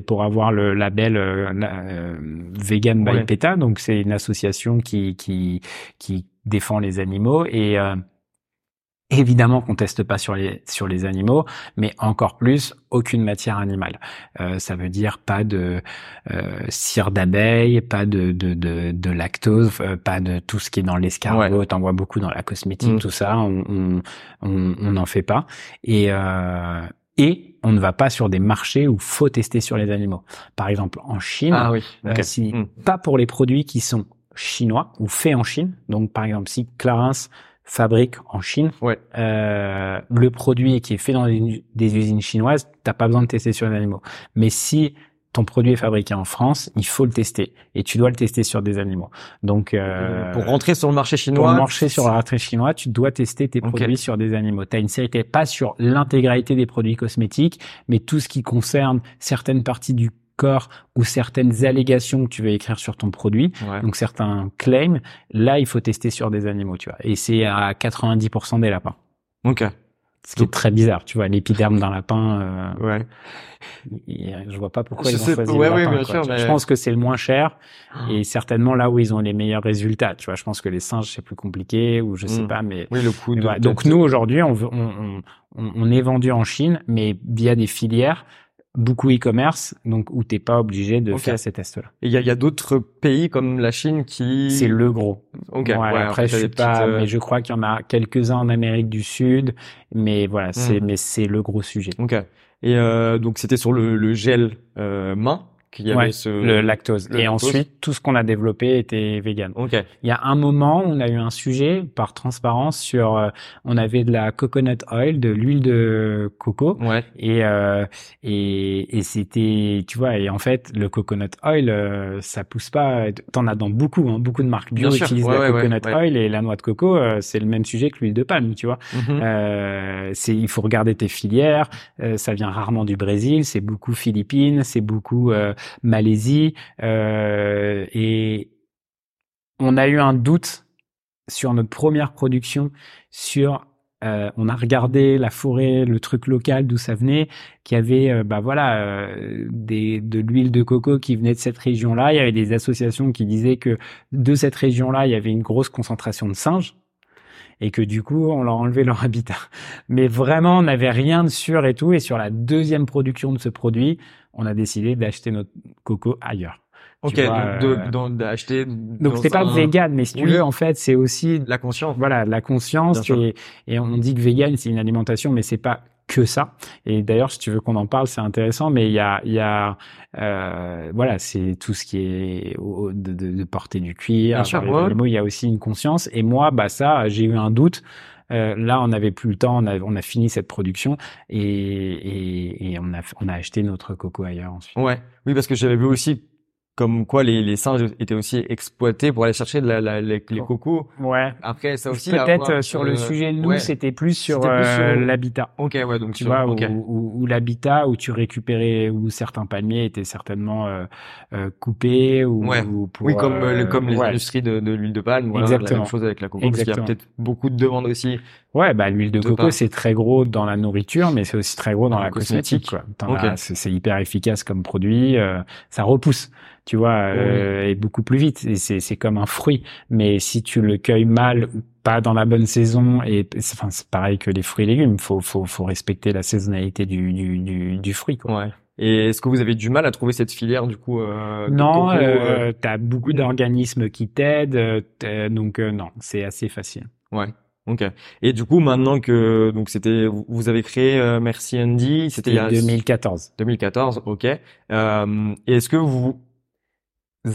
S2: pour avoir le label euh, euh, Vegan by PETA. Donc, c'est une association qui, qui, qui défend les animaux et Évidemment qu'on teste pas sur les sur les animaux, mais encore plus aucune matière animale. Euh, ça veut dire pas de euh, cire d'abeille, pas de de, de, de lactose, euh, pas de tout ce qui est dans l'escargot. Ouais. T'en vois beaucoup dans la cosmétique, mm. tout ça. On on n'en fait pas. Et euh, et on ne va pas sur des marchés où faut tester sur les animaux. Par exemple, en Chine,
S1: ah oui.
S2: si, mm. pas pour les produits qui sont chinois ou faits en Chine. Donc, par exemple, si Clarins fabrique en Chine.
S1: Ouais.
S2: Euh, le produit qui est fait dans des, usines chinoises, t'as pas besoin de tester sur les animaux. Mais si ton produit est fabriqué en France, il faut le tester et tu dois le tester sur des animaux. Donc
S1: euh, pour rentrer sur le marché chinois,
S2: pour marcher sur le marché chinois, tu dois tester tes produits sur des animaux. Tu as une série pas sur l'intégralité des produits cosmétiques, mais tout ce qui concerne certaines parties du corps ou certaines allégations que tu veux écrire sur ton produit, donc certains claims, là il faut tester sur des animaux, tu vois. Et c'est à 90% des lapins.
S1: Ok.
S2: Ce qui est très bizarre, tu vois, l'épiderme d'un lapin.
S1: Euh, ouais.
S2: je vois pas pourquoi ils ont choisi le lapin. Je pense que c'est le moins cher et certainement là où ils ont les meilleurs résultats. Tu vois, je pense que les singes c'est plus compliqué ou je sais hmm. pas, mais.
S1: Oui, le coût.
S2: Donc nous aujourd'hui, on, on, on, on, est vendu en Chine, mais via des filières beaucoup e-commerce, donc où t'es pas obligé de faire ces tests-là.
S1: Et il y a, y a d'autres pays comme la Chine qui
S2: c'est le gros.
S1: Ok. Ouais,
S2: après, je sais pas, euh, mais je crois qu'il y en a quelques-uns en Amérique du Sud, mais voilà, c'est hmm. mais c'est le gros sujet.
S1: Ok. Et euh, donc c'était sur le, le gel euh, main qu'il y avait ce...
S2: le lactose. et ensuite, tout ce qu'on a développé était vegan.
S1: Okay.
S2: Il y a un moment, on a eu un sujet par transparence sur, euh, on avait de la coconut oil, de l'huile de coco,
S1: ouais.
S2: et euh, et, et c'était, tu vois, et en fait, le coconut oil, euh, ça pousse pas. T'en as dans beaucoup, hein, beaucoup de marques bio utilisent la coconut oil et la noix de coco, euh, c'est le même sujet que l'huile de palme, tu vois. Mm-hmm. c'est, il faut regarder tes filières. ça vient rarement du Brésil, c'est beaucoup Philippines, c'est beaucoup Malaisie. Euh, et on a eu un doute sur notre première production sur euh, on a regardé la forêt, le truc local d'où ça venait, qu'il y avait euh, bah voilà des, de l'huile de coco qui venait de cette région-là. Il y avait des associations qui disaient que de cette région-là, il y avait une grosse concentration de singes et que du coup on leur enlevé leur habitat. Mais vraiment, on n'avait rien de sûr et tout. Et sur la deuxième production de ce produit, on a décidé d'acheter notre coco ailleurs.
S1: Ok, donc d'acheter.
S2: Donc c'est pas vegan, mais si tu veux, en fait, c'est aussi
S1: la conscience.
S2: Voilà, la conscience et, et, on dit que vegan c'est une alimentation, mais c'est pas que ça. Et d'ailleurs, si tu veux qu'on en parle, c'est intéressant. Mais il y a, il y a, euh, voilà, c'est tout ce qui est de, de, de porter du cuir.
S1: Bien sûr,
S2: Il y a aussi une conscience. Et moi, bah ça, j'ai eu un doute. Euh, là, on n'avait plus le temps, on a, on a fini cette production et, et, et, on, a, on a acheté notre coco ailleurs ensuite.
S1: Ouais, oui, parce que j'avais vu aussi comme quoi les, les singes étaient aussi exploités pour aller chercher de la, la, les, les, cocos.
S2: Ouais.
S1: Après ça aussi.
S2: Peut-être euh, sur le sujet nous, c'était plus sur, euh, l'habitat.
S1: Ok, ouais, donc
S2: tu vois, où, l'habitat où tu récupérais où certains palmiers étaient certainement euh, euh coupés ou,
S1: ouais.
S2: pour,
S1: oui, comme comme les industries de, de l'huile de palme. Voilà, Exactement. La même chose avec la coco, parce qu'il y a peut-être beaucoup de demandes aussi.
S2: Ouais, bah l'huile de, coco c'est très gros dans la nourriture, mais c'est aussi très gros dans, la cosmétique. cosmétique c'est hyper efficace comme produit, ça repousse tu vois, euh, et beaucoup plus vite. Et c'est, c'est comme un fruit. Mais si tu le cueilles mal ou pas dans la bonne saison, et enfin c'est pareil que les fruits et légumes, faut faut faut respecter la saisonnalité du du du, du fruit. Quoi.
S1: Ouais. Et est-ce que vous avez du mal à trouver cette filière du coup euh,
S2: Non, euh, euh, t'as beaucoup d'organismes qui t'aident, donc euh, non, c'est assez facile.
S1: Ouais. Ok. Et du coup, maintenant que donc c'était vous avez créé Merci Andy,
S2: c'était il y a 2014.
S1: 2014, ok. Euh, est-ce que vous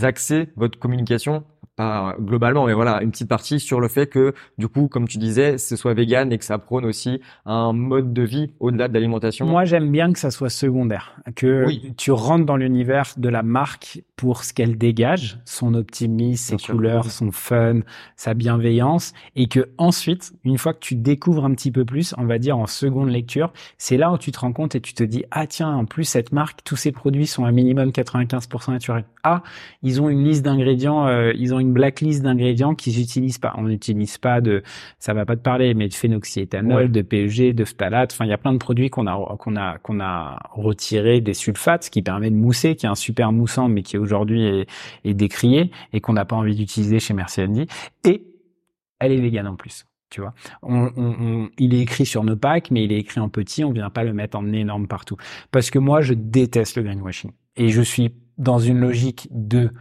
S1: axez votre communication pas globalement, mais voilà, une petite partie sur le fait que, du coup, comme tu disais, ce soit vegan et que ça prône aussi un mode de vie au-delà de l'alimentation.
S2: Moi, j'aime bien que ça soit secondaire, que tu rentres dans l'univers de la marque pour ce qu'elle dégage, son optimisme, ses couleurs, son fun, sa bienveillance, et que ensuite, une fois que tu découvres un petit peu plus, on va dire en seconde lecture, c'est là où tu te rends compte et tu te dis, ah tiens, en plus, cette marque, tous ses produits sont à minimum 95% naturels. Ah, ils ont une liste d'ingrédients, euh, ils ont une blacklist d'ingrédients qu'ils n'utilisent pas. On n'utilise pas de, ça va pas te parler, mais de phénoxyéthanol, de PEG, de phtalate. Enfin, il y a plein de produits qu'on a, qu'on a, qu'on a retiré des sulfates, ce qui permet de mousser, qui est un super moussant, mais qui aujourd'hui est, est décrié et qu'on n'a pas envie d'utiliser chez Merci Andy. Et elle est végane en plus. Tu vois, on, on, il est écrit sur nos packs, mais il est écrit en petit. On vient pas le mettre en énorme partout. Parce que moi, je déteste le greenwashing et je suis dans une logique de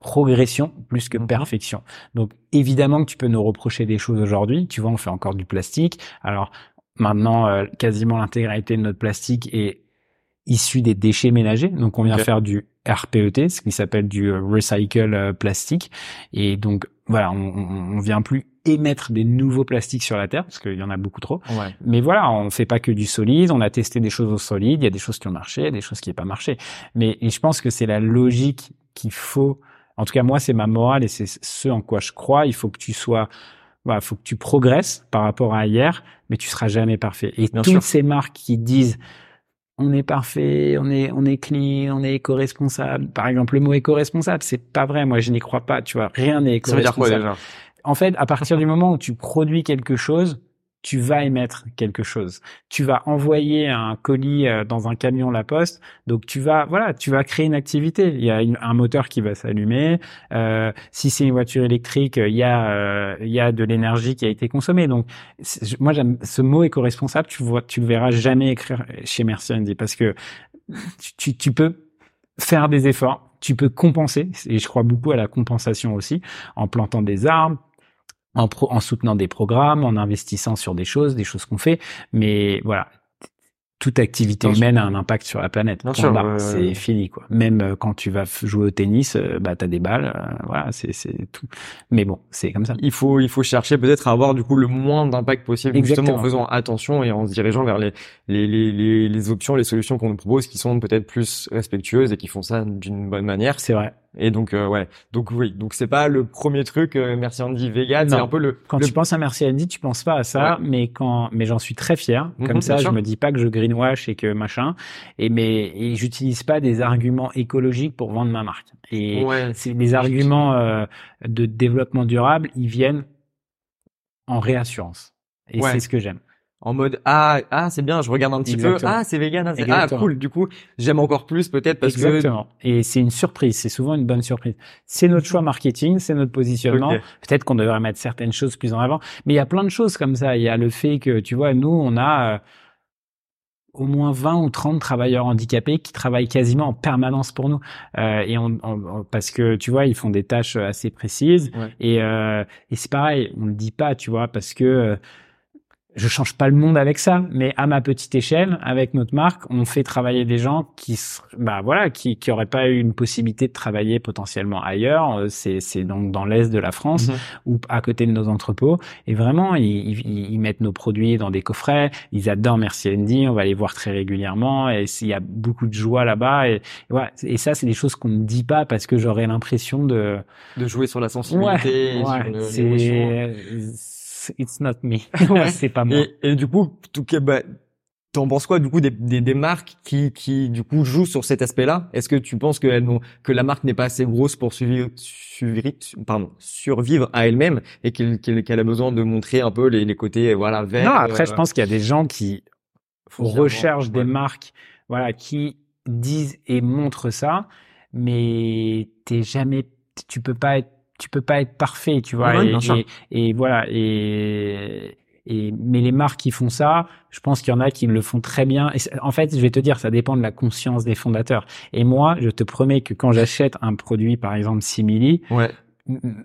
S2: progression plus que mhm. perfection. Donc évidemment que tu peux nous reprocher des choses aujourd'hui. Tu vois, on fait encore du plastique. Alors maintenant, euh, quasiment l'intégralité de notre plastique est issue des déchets ménagers. Donc on vient faire du RPET, ce qui s'appelle du euh, recycle euh, plastique. Et donc voilà, on, on, vient plus émettre des nouveaux plastiques sur la terre parce qu'il y en a beaucoup trop. Mais voilà, on fait pas que du solide. On a testé des choses au solide. Il y a des choses qui ont marché, des choses qui n'ont pas marché. Mais je pense que c'est la logique qu'il faut. En tout cas, moi, c'est ma morale et c'est ce en quoi je crois. Il faut que tu sois voilà, faut que tu progresses par rapport à hier, mais tu seras jamais parfait. Et toutes ces marques qui disent on est parfait, on est on est clean, on est éco-responsable. Par exemple, le mot éco-responsable, c'est pas vrai. Moi, je n'y crois pas. Tu vois, rien n'est éco-responsable. En fait, à partir du moment où tu produis quelque chose, tu vas émettre quelque chose. Tu vas envoyer un colis euh, dans un camion La Poste, donc tu vas voilà, tu vas créer une activité. Il y a un moteur qui va s'allumer. Euh, si c'est une voiture électrique, il y a euh, il y a de l'énergie qui a été consommée. Donc moi j'aime ce mot éco-responsable. Tu vois, tu le verras jamais écrire chez Merci Andy parce que tu, tu peux faire des efforts. Tu peux compenser, et je crois beaucoup à la compensation aussi, en plantant des arbres, en, en soutenant des programmes, en investissant sur des choses, des choses qu'on fait. Mais voilà, toute activité humaine a un impact sur la planète. c'est fini quoi. Même euh, quand tu vas jouer au tennis, euh, bah t'as des balles, euh, voilà, c'est c'est tout. Mais bon, c'est comme ça.
S1: Il faut il faut chercher peut-être à avoir du coup le moins d'impact possible, justement en faisant attention et en se dirigeant vers les les les les, options, les solutions qu'on nous propose qui sont peut-être plus respectueuses et qui font ça d'une bonne manière.
S2: C'est vrai.
S1: Et donc euh, ouais, donc oui, donc c'est pas le premier truc euh, Merci Andy vegan, c'est un peu le.
S2: Quand
S1: tu
S2: penses à Merci Andy, tu penses pas à ça, mais quand, mais j'en suis très fier. Mhm, Comme ça, je me dis pas que je greenwash et que machin. Et mais et j'utilise pas des arguments écologiques pour vendre ma marque. Et c'est les arguments euh, de développement durable, ils viennent en réassurance. Et c'est ce que j'aime
S1: en mode ah ah c'est bien je regarde un petit peu. Ah c'est vegan ah, ah cool du coup j'aime encore plus peut-être parce
S2: Exactement. et c'est une surprise c'est souvent une bonne surprise. C'est notre choix marketing c'est notre positionnement. Peut-être qu'on devrait mettre certaines choses plus en avant. Mais il y a plein de choses comme ça. Il y a le fait que tu vois nous on a euh, au moins 20 ou 30 travailleurs handicapés qui travaillent quasiment en permanence pour nous. Euh, et on, parce que tu vois ils font des tâches assez précises. Et euh, et c'est pareil on le dit pas tu vois parce que euh, je change pas le monde avec ça, mais à ma petite échelle, avec notre marque, on fait travailler des gens qui, bah voilà, qui qui auraient pas eu une possibilité de travailler potentiellement ailleurs. Euh, c'est c'est donc dans l'est de la France mhm. ou à côté de nos entrepôts. Et vraiment, ils, ils, mettent nos produits dans des coffrets. Ils adorent Merci Andy. On va les voir très régulièrement et il y a beaucoup de joie là-bas. Et, voilà. Et ça, c'est des choses qu'on ne dit pas parce que j'aurais l'impression de
S1: de jouer sur la sensibilité,
S2: ouais, c'est it's not me. c'est pas moi.
S1: Et, du coup, tout, bah, T'en penses quoi du coup des, des, des, marques qui, qui du coup jouent sur cet aspect-là? Est-ce que tu penses que, elles que la marque n'est pas assez grosse pour survivre, pardon, survivre à elle-même et qu'elle qu'elle a besoin de montrer un peu les, les côtés voilà verts
S2: Non, après je euh, pense qu'il y a des gens qui recherchent des marques voilà qui disent et montrent ça, mais t'es jamais, tu peux pas être tu peux pas être parfait, tu vois. et, voilà. Et, et, mais les marques qui font ça, je pense qu'il y en a qui le font très bien. Et en fait, je vais te dire, ça dépend de la conscience des fondateurs. Et moi, je te promets que quand j'achète un produit, par exemple Simili, ouais.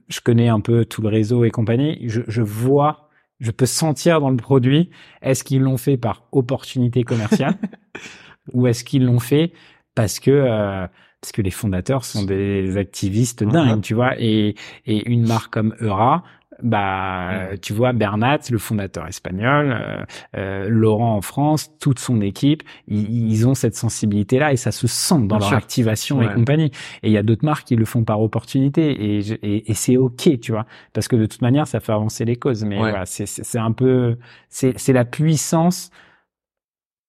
S2: je connais un peu tout le réseau et compagnie, je, je vois, je peux sentir dans le produit, est-ce qu'ils l'ont fait par opportunité commerciale ou est-ce qu'ils l'ont fait parce que euh, parce que les fondateurs sont des activistes dingues, tu vois. Et, et une marque comme Eura, bah, tu vois, Bernat, le fondateur espagnol, euh, euh, Laurent en France, toute son équipe, ils, ont cette sensibilité-là et ça se sent dans leur activation et compagnie. Et il y a d'autres marques qui le font par opportunité et, et, et c'est ok, tu vois, parce que de toute manière, ça fait avancer les causes. Mais voilà, c'est un peu, c'est la puissance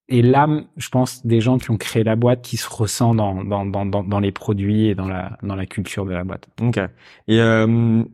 S2: et l'âme, je pense, des gens qui ont créé la boîte qui se ressent dans, dans, dans, dans, les produits et dans la, dans la culture de la boîte.
S1: Ok. Et euh,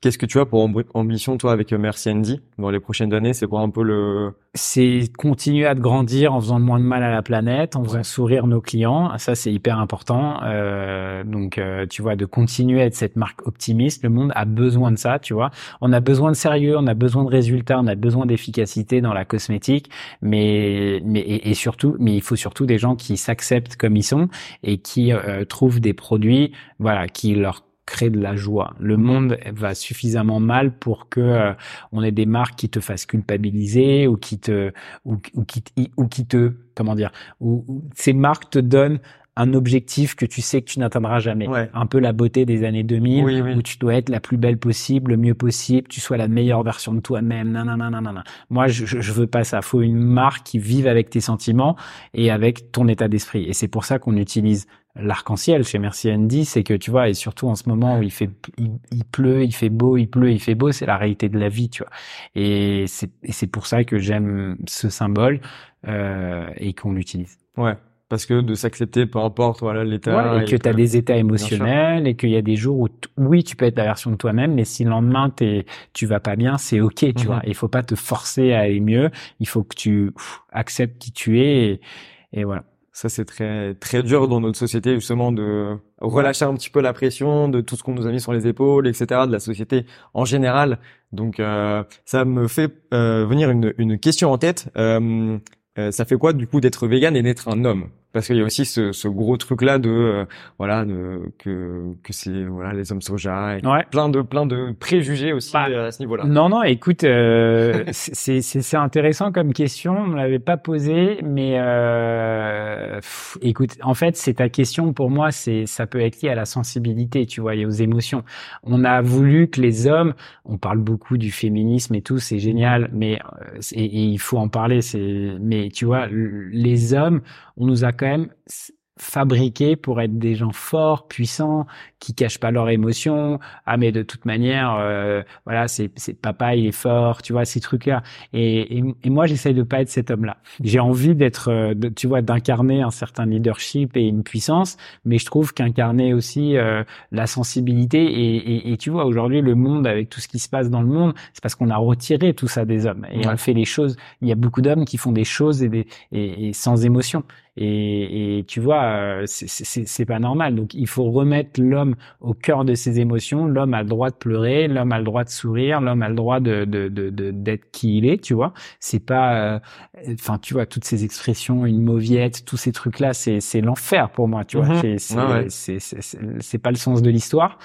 S1: Qu'est-ce que tu as pour ambition, toi, avec euh, Merci Andy dans les prochaines années? C'est quoi un peu le...
S2: C'est continuer à grandir en faisant le moins de mal à la planète, en faisant sourire nos clients. Ça, c'est hyper important. Euh, donc, euh, tu vois, de continuer à être cette marque optimiste. Le monde a besoin de ça, tu vois. On a besoin de sérieux, on a besoin de résultats, on a besoin d'efficacité dans la cosmétique, mais, mais et, surtout, mais il faut surtout des gens qui s'acceptent comme ils sont et qui euh, trouvent des produits, voilà, qui leur créer de la joie. Le monde va suffisamment mal pour que euh, on ait des marques qui te fassent culpabiliser ou qui te ou, qui ou qui te comment dire ou, ces marques te donnent un objectif que tu sais que tu n'atteindras jamais. Un peu la beauté des années 2000 où tu dois être la plus belle possible, le mieux possible, tu sois la meilleure version de toi-même. Nanana, Moi, je, je veux pas ça. Faut une marque qui vive avec tes sentiments et avec ton état d'esprit. Et c'est pour ça qu'on utilise l'arc-en-ciel chez Merci Andy, c'est que tu vois, et surtout en ce moment où il fait, il, pleut, il fait beau, il pleut, il fait beau, c'est la réalité de la vie, tu vois. Et c'est, et c'est pour ça que j'aime ce symbole euh, et qu'on l'utilise.
S1: Ouais. Parce que de s'accepter peu importe voilà l'état
S2: ouais, et, que tu as des états émotionnels et qu'il y a des jours où oui tu peux être la version de toi-même mais si le lendemain t'es tu vas pas bien c'est ok tu mhm. vois il faut pas te forcer à aller mieux il faut que tu acceptes qui tu es et, et voilà
S1: ça, c'est très très dur dans notre société justement de relâcher un petit peu la pression de tout ce qu'on nous a mis sur les épaules, etc. De la société en général. Donc, euh, ça me fait euh, venir une, une question en tête. Euh, euh ça fait quoi du coup d'être vegan et d'être un homme? Parce qu'il y a aussi ce, ce gros truc là de euh, voilà de, que que c'est voilà les hommes soja et plein de plein de préjugés aussi bah, à ce niveau-là.
S2: Non non, écoute, euh, c'est c'est intéressant comme question, on me l'avait pas posé, mais euh, écoute, en fait, c'est ta question pour moi, c'est ça peut être lié à la sensibilité, tu vois, et aux émotions. On a voulu que les hommes, on parle beaucoup du féminisme et tout, c'est génial, mais euh, et, et il faut en parler, c'est mais tu vois, les hommes, on nous a quand même fabriqués pour être des gens forts, puissants, qui cachent pas leurs émotions. Ah mais de toute manière, euh, voilà, c'est papa, il est fort, tu vois ces trucs-là. Et, et, et moi, j'essaye de pas être cet homme-là. J'ai envie d'être, euh, tu vois, d'incarner un certain leadership et une puissance, mais je trouve qu'incarner aussi euh, la sensibilité et, et, tu vois aujourd'hui le monde avec tout ce qui se passe dans le monde, c'est parce qu'on a retiré tout ça des hommes et on fait les choses. Il y a beaucoup d'hommes qui font des choses et, des, et, sans émotion. Et, et, tu vois, euh, c'est pas normal. Donc, il faut remettre l'homme au cœur de ses émotions. L'homme a le droit de pleurer, l'homme a le droit de sourire, l'homme a le droit de d'être de, de, qui il est. Tu vois, c'est pas, euh, enfin, tu vois, toutes ces expressions, une mauviette, tous ces trucs-là, c'est c'est l'enfer pour moi. Tu vois, mhm. c'est c'est pas le sens de l'histoire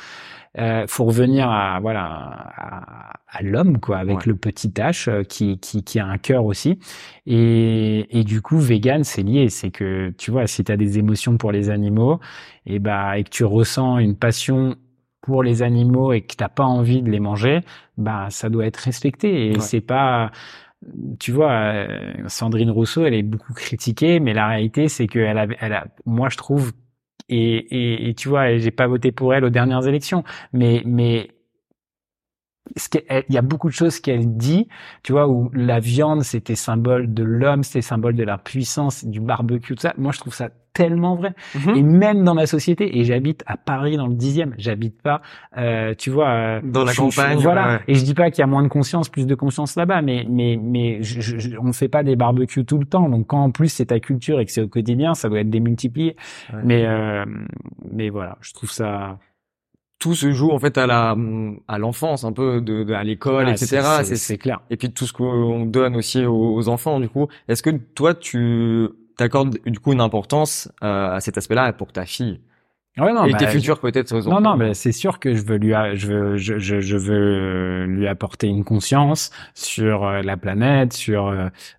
S2: euh, faut revenir à voilà à, à l'homme quoi avec le petit H euh, qui, qui qui a un cœur aussi. Et et du coup vegan c'est lié. C'est que tu vois si tu as des émotions pour les animaux et bah et que tu ressens une passion pour les animaux et que t'as pas envie de les manger bah ça doit être respecté. Et c'est pas tu vois, euh, Sandrine Rousseau, elle est beaucoup critiquée, mais la réalité, c'est qu'elle a, elle a, moi, je trouve et, et, tu vois, j'ai pas voté pour elle aux dernières élections, mais mais il y a beaucoup de choses qu'elle dit, tu vois, où la viande c'était symbole de l'homme, c'était symbole de la puissance, du barbecue, tout ça. Moi, je trouve ça tellement vrai. Mhm. Et même dans ma société, et j'habite à Paris dans le dixième, j'habite pas, euh, tu vois, euh,
S1: dans la campagne.
S2: voilà. Et je dis pas qu'il y a moins de conscience, plus de conscience là-bas, mais mais mais je, on fait pas des barbecues tout le temps. Donc quand en plus c'est ta culture et que c'est au quotidien, ça doit être démultiplié. Mais euh, mais voilà, je trouve ça
S1: tout se joue en fait à la à l'enfance un peu de, à l'école etc
S2: c'est clair.
S1: et puis tout ce qu'on donne aussi aux, enfants du coup. Est-ce que toi tu t'accordes du coup une importance euh, à cet aspect-là pour ta fille?
S2: Ouais, non,
S1: et tes futurs peut-être
S2: Non, non, mais c'est sûr que je veux lui, je veux, je, je, je veux lui apporter une conscience sur euh, la planète, sur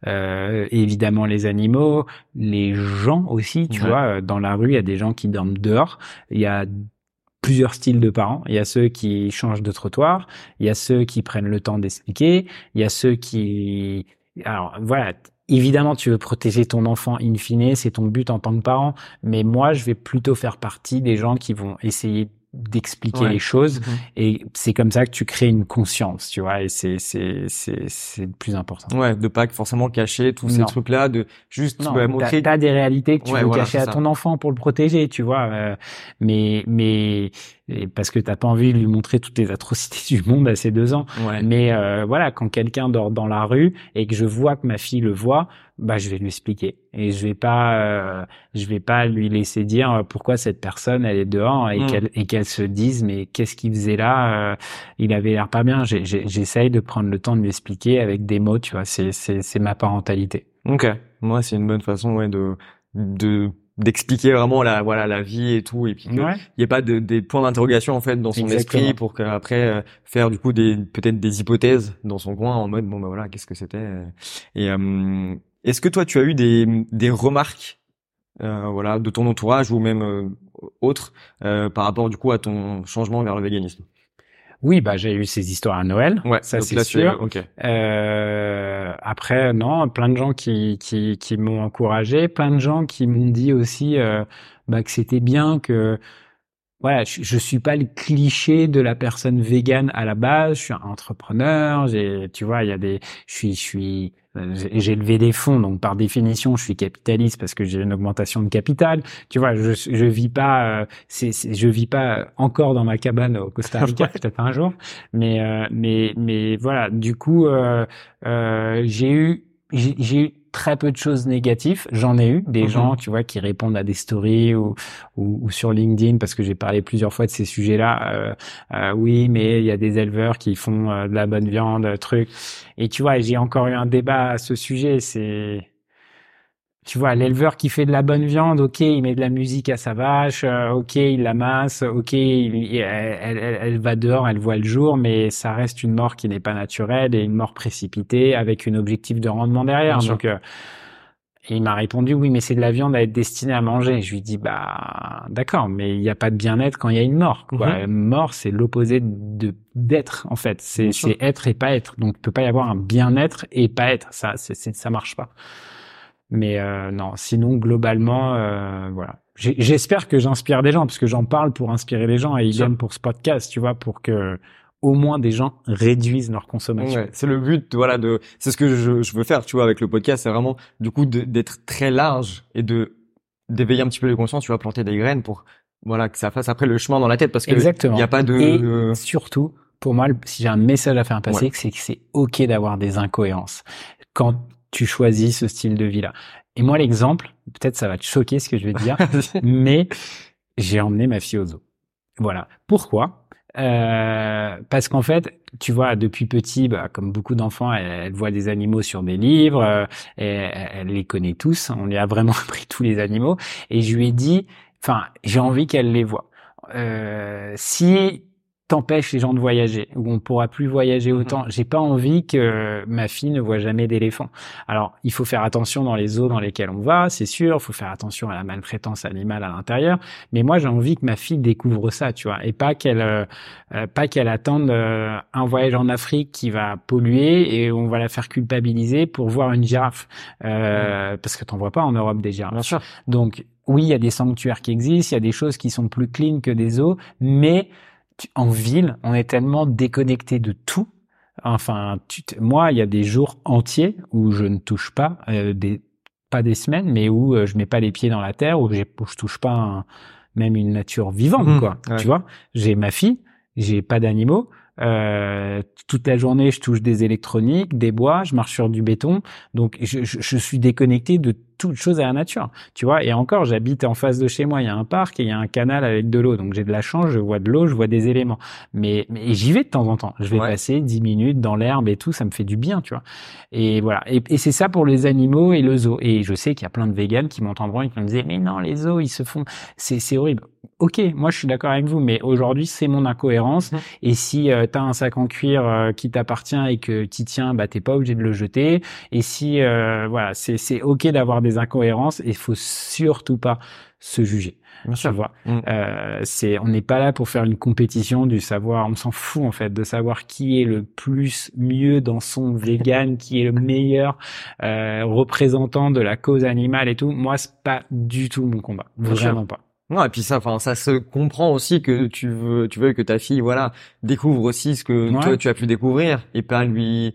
S2: euh, évidemment les animaux, les gens aussi. Tu vois, dans la rue, il y a des gens qui dorment dehors. Il y a plusieurs styles de parents. Il y a ceux qui changent de trottoir, il y a ceux qui prennent le temps d'expliquer, il y a ceux qui... Alors voilà, évidemment tu veux protéger ton enfant in fine, c'est ton but en tant que parent, mais moi je vais plutôt faire partie des gens qui vont essayer d'expliquer les choses. Mhm. et c'est comme ça que tu crées une conscience tu vois et c'est c'est c'est c'est le plus important.
S1: Ouais de pas forcément cacher tous ces trucs là de juste
S2: non, bah, montrer t'as, des réalités que tu veux cacher à ton enfant pour le protéger tu vois euh, mais mais parce que t'as pas envie de lui montrer toutes les atrocités du monde à ses deux ans. Mais euh, voilà quand quelqu'un dort dans la rue et que je vois que ma fille le voit bah je vais lui expliquer. Et je vais pas euh, je vais pas lui laisser dire pourquoi cette personne elle est dehors et mm. qu'elle et qu'elle se dise mais qu'est-ce qu'il faisait là euh, il avait l'air pas bien. J'essaye de prendre le temps de lui expliquer avec des mots tu vois. C'est c'est c'est ma parentalité.
S1: Ok. Moi c'est une bonne façon ouais de de d'expliquer vraiment la voilà la vie et tout et puis il y a pas de, des points d'interrogation en fait dans son esprit pour qu'après euh, faire du coup des peut-être des hypothèses dans son coin en mode bon bah voilà qu'est-ce que c'était et est-ce que toi, tu as eu des, des remarques voilà, de ton entourage ou même autre, par rapport du coup à ton changement vers le véganisme?
S2: Oui, bah j'ai eu ces histoires à Noël,
S1: ouais,
S2: ça c'est sûr.
S1: Okay.
S2: Euh, après, non, plein de gens qui qui, qui m'ont encouragé, plein de gens qui m'ont dit aussi euh, bah, que c'était bien que voilà, je, je, suis pas le cliché de la personne végane à la base. Je suis un entrepreneur. J'ai, tu vois, il y a des, je suis, je suis, euh, j'ai levé des fonds, donc par définition, je suis capitaliste parce que j'ai une augmentation de capital. Tu vois, je, je vis pas, euh, c'est, je vis pas encore dans ma cabane au Costa Rica, peut-être un jour, mais, euh, mais, mais voilà. Du coup, euh, euh j'ai eu, j'ai eu très peu de choses négatives. J'en ai eu des mhm. gens, tu vois, qui répondent à des stories ou, ou, sur LinkedIn parce que j'ai parlé plusieurs fois de ces sujets-là. Euh, euh, oui, mais il y a des éleveurs qui font euh, de la bonne viande, truc. Et tu vois, j'ai encore eu un débat à ce sujet. C'est tu vois, l'éleveur qui fait de la bonne viande, ok, il met de la musique à sa vache, euh, ok, il la masse, ok, il, elle, elle, elle, va dehors, elle voit le jour, mais ça reste une mort qui n'est pas naturelle et une mort précipitée avec un objectif de rendement derrière. Donc, euh, il m'a répondu, oui, mais c'est de la viande à être destinée à manger. Je lui dis, bah, d'accord, mais il n'y a pas de bien-être quand il y a une mort. Quoi. Mhm. Mort, c'est l'opposé de d'être, en fait. C'est être et pas être. Donc, il peut pas y avoir un bien-être et pas être. Ça, c'est ça marche pas. Mais euh, non, sinon globalement, euh, voilà. J'espère que j'inspire des gens parce que j'en parle pour inspirer les gens et ils viennent pour ce podcast, tu vois, pour que au moins des gens réduisent leur consommation.
S1: c'est le but, voilà, de, c'est ce que je, je, veux faire, tu vois, avec le podcast, c'est vraiment du coup d'être très large et de d'éveiller un petit peu les consciences, tu vois, planter des graines pour voilà que ça fasse après le chemin dans la tête parce que il n'y a pas de
S2: et surtout pour moi, si j'ai un message à faire passer, c'est que c'est ok d'avoir des incohérences. Quand tu choisis ce style de vie-là. Et moi, l'exemple, peut-être ça va te choquer ce que je vais te dire, mais j'ai emmené ma fille au zoo. Voilà. Pourquoi? Euh, parce qu'en fait, tu vois, depuis petit, bah, comme beaucoup d'enfants, elle, voit des animaux sur des livres, euh, et elle, les connaît tous. On lui a vraiment appris tous les animaux, et je lui ai dit, enfin, j'ai envie qu'elle les voit. Euh, si t'empêche les gens de voyager, où on pourra plus voyager mhm. autant. J'ai pas envie que ma fille ne voit jamais d'éléphants. Alors, il faut faire attention dans les eaux dans lesquelles on va, c'est sûr. Il faut faire attention à la maltraitance animale à l'intérieur. Mais moi, j'ai envie que ma fille découvre ça, tu vois, et pas qu'elle, euh, euh, pas qu'elle attende euh, un voyage en Afrique qui va polluer et on va la faire culpabiliser pour voir une girafe, mhm. parce que t'en vois pas en Europe des girafes.
S1: Bien sûr.
S2: Donc oui, il y a des sanctuaires qui existent, il y a des choses qui sont plus clean que des eaux, mais en ville, on est tellement déconnecté de tout. Enfin, tu moi, il y a des jours entiers où je ne touche pas, euh, des, pas des semaines, mais où euh, je mets pas les pieds dans la terre, où, où je touche pas même une nature vivante, mmh, quoi. Tu vois, j'ai ma fille, j'ai pas d'animaux. Euh, toute la journée, je touche des électroniques, des bois, je marche sur du béton, donc je, je, je suis déconnecté de toute chose à la nature, tu vois. Et encore, j'habite en face de chez moi, il y a un parc et il y a un canal avec de l'eau, donc j'ai de la chance, je vois de l'eau, je vois des éléments. Mais, mais j'y vais de temps en temps. Je vais passer dix minutes dans l'herbe et tout, ça me fait du bien, tu vois. Et voilà. Et, et c'est ça pour les animaux et le zoo. Et je sais qu'il y a plein de véganes qui m'entendront et qui me disent mais non, les zoos, ils se font, c'est c'est horrible. Ok, moi je suis d'accord avec vous, mais aujourd'hui c'est mon incohérence. Mmh. Et si euh, tu as un sac en cuir euh, qui t'appartient et que tu tiens, bah t'es pas obligé de le jeter. Et si euh, voilà, c'est c'est ok d'avoir des incohérences et il faut surtout pas se juger.
S1: Bien sûr.
S2: Vois. Mm. Euh, c'est, on n'est pas là pour faire une compétition du savoir. On s'en fout en fait de savoir qui est le plus mieux dans son vegan, qui est le meilleur euh, représentant de la cause animale et tout. Moi, c'est pas du tout mon combat. Vraiment pas.
S1: Non, et puis ça, enfin, ça se comprend aussi que tu veux, tu veux que ta fille, voilà, découvre aussi ce que toi tu as pu découvrir et pas lui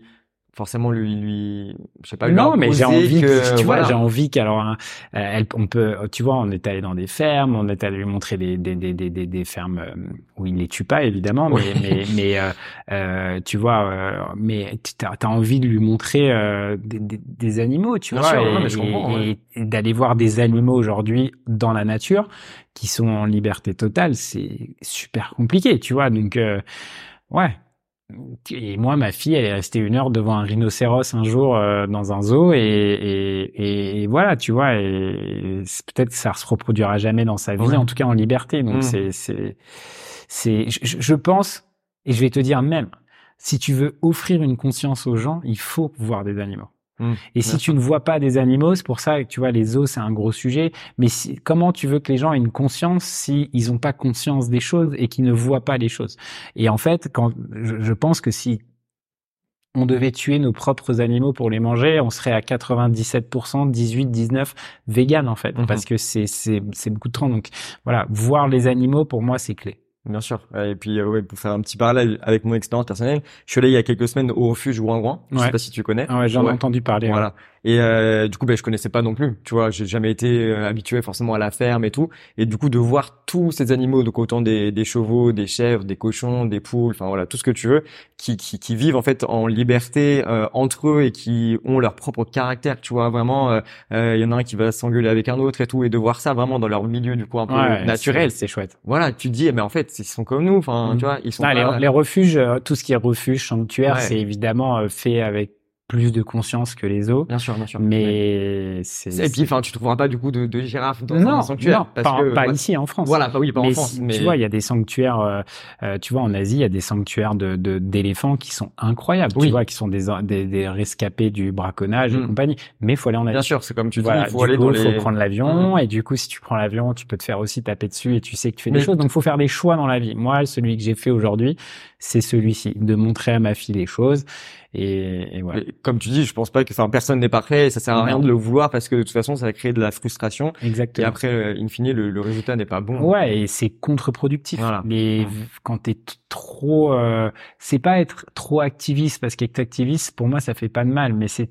S1: forcément lui lui je sais pas lui
S2: non mais j'ai envie que, tu vois j'ai envie qu'alors hein, elle on peut tu vois on est allé dans des fermes on est allé lui montrer des des des des, des, fermes euh, où il les tue pas évidemment mais mais mais euh, euh, tu vois euh, mais t'as as envie de lui montrer euh, des, des, animaux tu vois et, et d'aller voir des animaux aujourd'hui dans la nature qui sont en liberté totale c'est super compliqué tu vois donc ouais et moi, ma fille, elle est restée une heure devant un rhinocéros un jour euh, dans un zoo et, et, et, voilà, tu vois. Et peut-être que ça se reproduira jamais dans sa vie, en tout cas en liberté. Donc mmh. c'est c'est c'est je, je, pense et je vais te dire même si tu veux offrir une conscience aux gens, il faut voir des animaux. Mmh, et si tu ne vois pas des animaux, c'est pour ça que tu vois les zoos c'est un gros sujet. Mais si, comment tu veux que les gens aient une conscience si ils n'ont pas conscience des choses et qu'ils ne voient pas les choses? Et en fait, quand je, je pense que si on devait tuer nos propres animaux pour les manger, on serait à 97%, 18, 19 vegan en fait, mmh parce que c'est c'est c'est beaucoup de temps. Donc voilà, voir les animaux pour moi c'est clé.
S1: Bien sûr. Et puis, euh, ouais, pour faire un petit parallèle avec mon expérience personnelle, je suis allé il y a quelques semaines au refuge Ouangouan. Je sais pas si tu connais.
S2: Ouais, j'en ai entendu parler.
S1: Voilà. Et euh, du coup, ben, je connaissais pas non plus. Tu vois, j'ai jamais été euh, habitué forcément à la ferme et tout. Et du coup, de voir tous ces animaux, donc autant des, des chevaux, des chèvres, des cochons, des poules, enfin voilà, tout ce que tu veux, qui, qui, qui vivent en fait en liberté euh, entre eux et qui ont leur propre caractère. Tu vois, vraiment, il y en a un qui va s'engueuler avec un autre et tout, et de voir ça vraiment dans leur milieu du coup un peu naturel,
S2: c'est chouette.
S1: Voilà, tu te dis, mais en fait, ils sont comme nous. Enfin, mmh. tu vois, ils sont.
S2: les, les, refuges, tout ce qui est refuge, sanctuaire, c'est évidemment fait avec plus de conscience que les os.
S1: Bien sûr, bien sûr.
S2: Mais c'est.
S1: Et puis, enfin, tu trouveras pas du coup de, de girafes dans un sanctuaire.
S2: Non, parce pas, que, pas ici en France.
S1: Voilà, pas oui, pas en France.
S2: mais tu vois, il y a des sanctuaires. Euh, euh, tu vois, en Asie, il y a des sanctuaires de d'éléphants qui sont incroyables. Tu vois, qui sont des des, des rescapés du braconnage et mm. compagnie. Mais faut aller en Asie.
S1: Bien sûr, c'est comme tu dis,
S2: il
S1: faut aller dans
S2: les. faut prendre l'avion. Mm. Et du coup, si tu prends l'avion, tu peux te faire aussi taper dessus et tu sais que tu fais des choses. Donc, faut faire des choix dans la vie. Moi, celui que j'ai fait aujourd'hui, c'est celui-ci, de montrer à ma fille les choses. Et, et ouais.
S1: comme tu dis, je pense pas que, enfin, personne n'est parfait. Et ça sert à rien de le vouloir parce que de toute façon, ça va créer de la frustration.
S2: Exactement.
S1: Et après, euh, in fine, le, le résultat n'est pas bon.
S2: Ouais, et c'est contre-productif. Voilà. Mais quand t'es trop, euh, c'est pas être trop activiste parce qu'être activiste, pour moi, ça fait pas de mal, mais c'est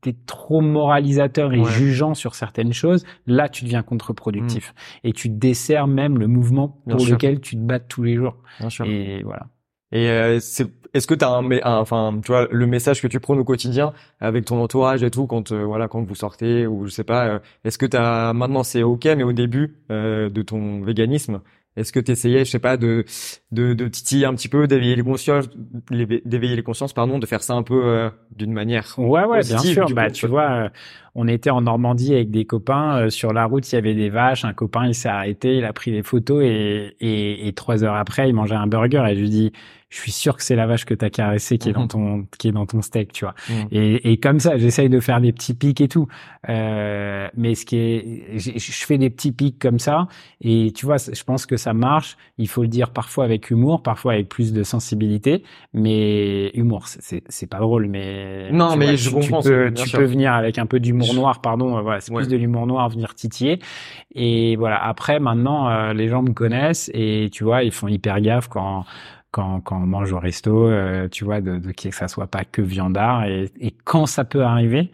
S2: t'es trop moralisateur et jugeant sur certaines choses, là tu deviens contre-productif mm. et tu desserres même le mouvement pour lequel tu te bats tous les jours.
S1: Bien sûr.
S2: Et voilà.
S1: Et euh, c'est est-ce que tu as un, enfin tu vois le message que tu prônes au quotidien avec ton entourage et tout quand euh, voilà quand vous sortez ou je sais pas euh, est-ce que tu as maintenant c'est OK mais au début de ton véganisme est-ce que tu essayais, je sais pas, de, de, de titiller un petit peu, d'éveiller les consciences, d'éveiller les consciences, pardon, de faire ça un peu euh, d'une manière
S2: Ouais, ouais, bien sûr. Bah, tu vois, euh, on était en Normandie avec des copains. Euh, sur la route, il y avait des vaches. Un copain, il s'est arrêté, il a pris des photos et, et, et, trois heures après, il mangeait un burger. Et je lui dis, je suis sûr que c'est la vache que t'as caressée qui est dans mhm. ton qui est dans ton steak, tu vois. Mhm. Et, et comme ça, j'essaye de faire des petits pics et tout. Euh, mais ce qui est, je fais des petits pics comme ça. Et tu vois, je pense que ça marche. Il faut le dire parfois avec humour, parfois avec plus de sensibilité. Mais humour, c'est c'est pas drôle, mais
S1: non, mais je comprends.
S2: Tu peux, tu peux venir avec un peu d'humour noir, pardon. Voilà, c'est plus de l'humour noir, venir titiller. Et voilà. Après, maintenant, euh, les gens me connaissent et tu vois, ils font hyper gaffe quand quand, quand on mange au resto, euh, tu vois, de, de, que ça soit pas que viandard. Et, et quand ça peut arriver,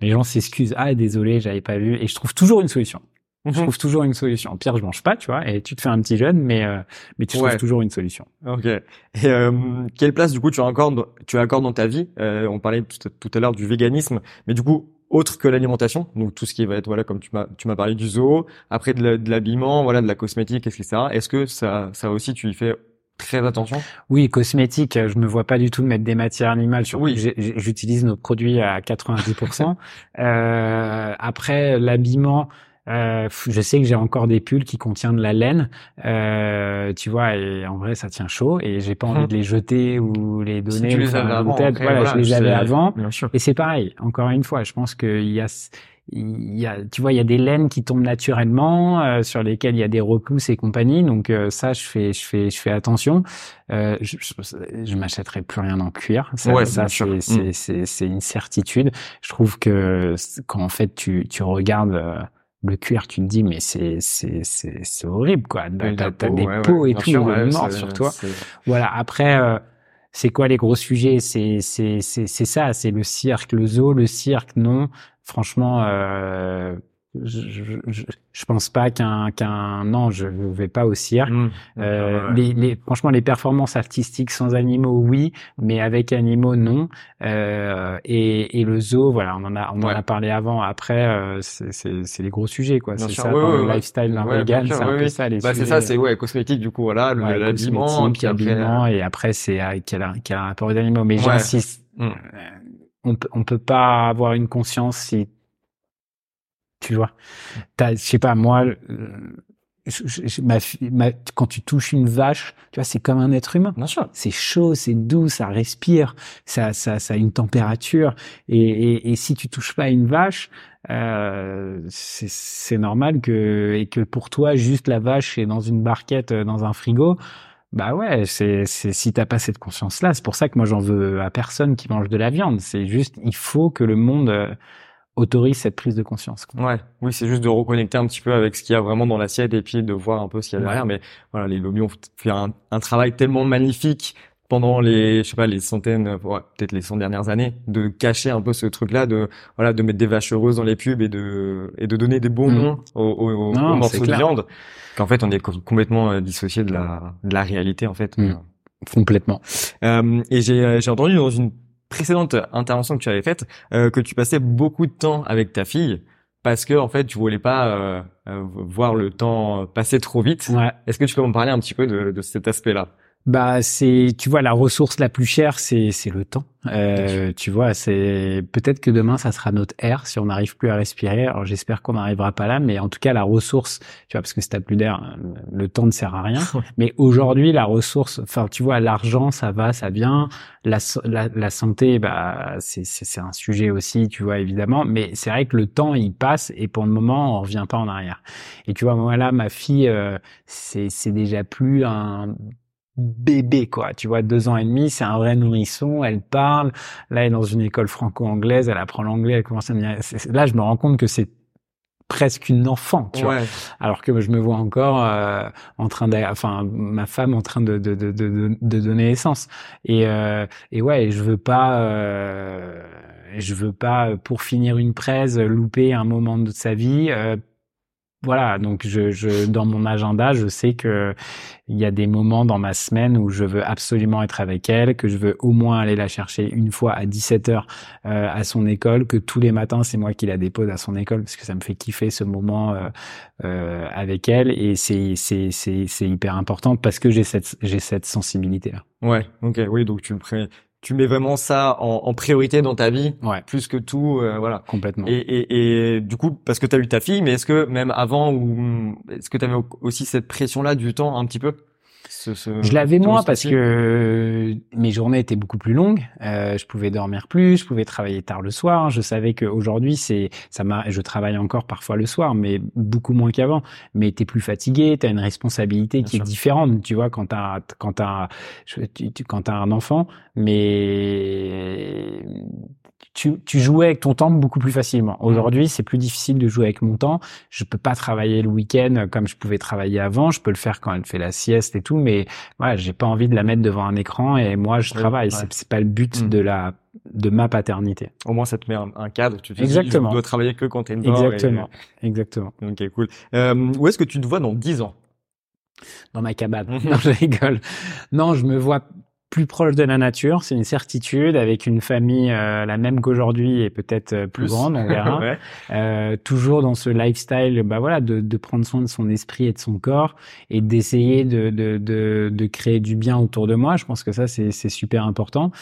S2: les gens s'excusent. Ah, désolé, j'avais pas vu. Et je trouve toujours une solution. Je mhm. trouve toujours une solution. Pire, je mange pas, tu vois, et tu te fais un petit jeûne, mais euh, mais tu trouves toujours une solution.
S1: Ok. Et euh, quelle place du coup tu as encore tu as encore dans ta vie euh, On parlait tout à l'heure du véganisme, mais du coup autre que l'alimentation, donc tout ce qui va être voilà comme tu m'as tu m'as parlé du zoo, après de l'habillement, voilà de la cosmétique, etc. Est-ce que ça ça aussi tu y fais très attention?
S2: Oui, cosmétique, je me vois pas du tout mettre des matières animales. Sur... Oui. J'utilise nos produits à 90%. euh, après, l'habillement, euh, je sais que j'ai encore des pulls qui contiennent de la laine, euh, tu vois, et en vrai ça tient chaud et j'ai pas envie de les jeter ou les donner.
S1: Si tu les avais avant,
S2: voilà, je les avais avant. Et c'est pareil. Encore une fois, je pense qu'il y a il y a, tu vois, il y a des laines qui tombent naturellement, euh, sur lesquelles il y a des repousses et compagnie. Donc euh, ça, je fais, je fais, je fais attention. Euh, je, je, je m'achèterai plus rien en cuir. Ça,
S1: ouais,
S2: ça c'est, c'est, une certitude. Je trouve que quand en fait tu, tu regardes euh, le cuir, tu te dis mais c'est, c'est, c'est, c'est horrible quoi. T'as, t'as des peaux et tout, mort sur toi. Voilà. Après c'est quoi les gros sujets? C'est c'est c'est c'est ça, c'est le cirque, le zoo, le cirque, non. Franchement, euh, je, je, je, pense pas qu'un qu'un non, je vais pas au cirque. Mmh. Euh, les, les, franchement, les performances artistiques sans animaux, oui, mais avec animaux, non. Euh, et, et le zoo, voilà, on en a on en a parlé avant. Après, euh, c'est les gros sujets, quoi. C'est ça, le lifestyle d'un vegan, c'est un peu ça les
S1: bah, C'est ça, c'est ouais, cosmétique du coup, voilà, l'habillement,
S2: euh, et après c'est quel a quel a un rapport aux animaux. Mais j'insiste. Mmh. Euh, on, on peut pas avoir une conscience si tu vois. je sais pas, moi, ma, quand tu touches une vache, tu vois, c'est comme un être humain.
S1: Bien sûr.
S2: C'est chaud, c'est doux, ça respire, ça, ça, ça a une température. Et, et, et si tu touches pas une vache, euh, c'est normal que et que pour toi, juste la vache est dans une barquette, euh, dans un frigo. Bah ouais, c'est si t'as pas cette conscience-là, c'est pour ça que moi j'en veux à personne qui mange de la viande. C'est juste, il faut que le monde euh, autorise cette prise de conscience.
S1: Quoi. Ouais, oui, c'est juste de reconnecter un petit peu avec ce qu'il y a vraiment dans l'assiette et puis de voir un peu ce qu'il y a derrière. Mais voilà, les lobbies ont fait un, un travail tellement magnifique pendant les, je sais pas, les centaines, ouais, peut-être les 100 dernières années, de cacher un peu ce truc-là, de voilà, de mettre des vaches heureuses dans les pubs et de et de donner des bons mmh. noms aux, aux, aux morceaux de viande, qu'en fait on est complètement euh, dissocié de la de la réalité en fait. Mmh.
S2: Complètement.
S1: Euh, et j'ai euh, j'ai entendu dans une précédente intervention que tu avais faite euh, que tu passais beaucoup de temps avec ta fille parce que en fait tu voulais pas euh, voir le temps passer trop vite.
S2: Ouais.
S1: Est-ce que tu peux me parler un petit peu de, de cet aspect-là?
S2: Bah c'est tu vois la ressource la plus chère c'est c'est le temps. Euh, tu vois c'est peut-être que demain ça sera notre air si on n'arrive plus à respirer. Alors j'espère qu'on n'arrivera pas là mais en tout cas la ressource tu vois parce que si t'as plus d'air le temps ne sert à rien. mais aujourd'hui la ressource enfin tu vois l'argent ça va ça vient la la, la santé bah c'est c'est un sujet aussi tu vois évidemment mais c'est vrai que le temps il passe et pour le moment on revient pas en arrière. Et tu vois moi là ma fille euh, c'est c'est déjà plus un bébé quoi. Tu vois deux ans et demi c'est un vrai nourrisson elle parle. Là elle est dans une école franco-anglaise elle apprend l'anglais elle commence à me dire là je me rends compte que c'est presque une enfant tu vois. Alors que je me vois encore euh, en train de enfin ma femme en train de de de de, de donner naissance. Et euh, et ouais je veux pas euh, je veux pas pour finir une presse louper un moment de sa vie euh, voilà, donc je, je, dans mon agenda, je sais que il y a des moments dans ma semaine où je veux absolument être avec elle, que je veux au moins aller la chercher une fois à 17 heures euh, à son école, que tous les matins c'est moi qui la dépose à son école parce que ça me fait kiffer ce moment euh, euh, avec elle et c'est c'est c'est c'est hyper important parce que j'ai cette j'ai cette sensibilité là.
S1: Ouais, ok, oui, donc tu me pré tu mets vraiment ça en, en priorité dans ta vie,
S2: ouais.
S1: plus que tout, euh, voilà.
S2: Complètement.
S1: Et, et, et, du coup, parce que tu as eu ta fille, mais est-ce que même avant, ou est-ce que tu avais aussi cette pression-là du temps un petit peu?
S2: Je l'avais moins parce que mes journées étaient beaucoup plus longues. Euh, je pouvais dormir plus, je pouvais travailler tard le soir. Je savais qu'aujourd'hui, c'est ça m'a. Je travaille encore parfois le soir, mais beaucoup moins qu'avant. Mais t'es plus fatigué, t'as une responsabilité qui est différente. Tu vois, quand t'as quand t'as quand t'as un enfant, mais tu, tu jouais avec ton temps beaucoup plus facilement. Mmh. Aujourd'hui, c'est plus difficile de jouer avec mon temps. Je peux pas travailler le week-end comme je pouvais travailler avant. Je peux le faire quand elle fait la sieste et tout, mais voilà, j'ai pas envie de la mettre devant un écran et moi je travaille. C'est pas le but mmh. de la de ma paternité.
S1: Au moins, ça te met un, cadre. Tu
S2: te Exactement.
S1: Dis, dois travailler que quand t'es une
S2: Exactement. Exactement.
S1: Ok, cool. Euh, où est-ce que tu te vois dans 10 ans?
S2: Dans ma cabane. non, je rigole. Non, je me vois plus proche de la nature, c'est une certitude, avec une famille euh, la même qu'aujourd'hui et peut-être euh, plus, grande, on verra. euh, toujours dans ce lifestyle, bah voilà, de, de, prendre soin de son esprit et de son corps et d'essayer de, de, de, de créer du bien autour de moi. Je pense que ça, c'est super important.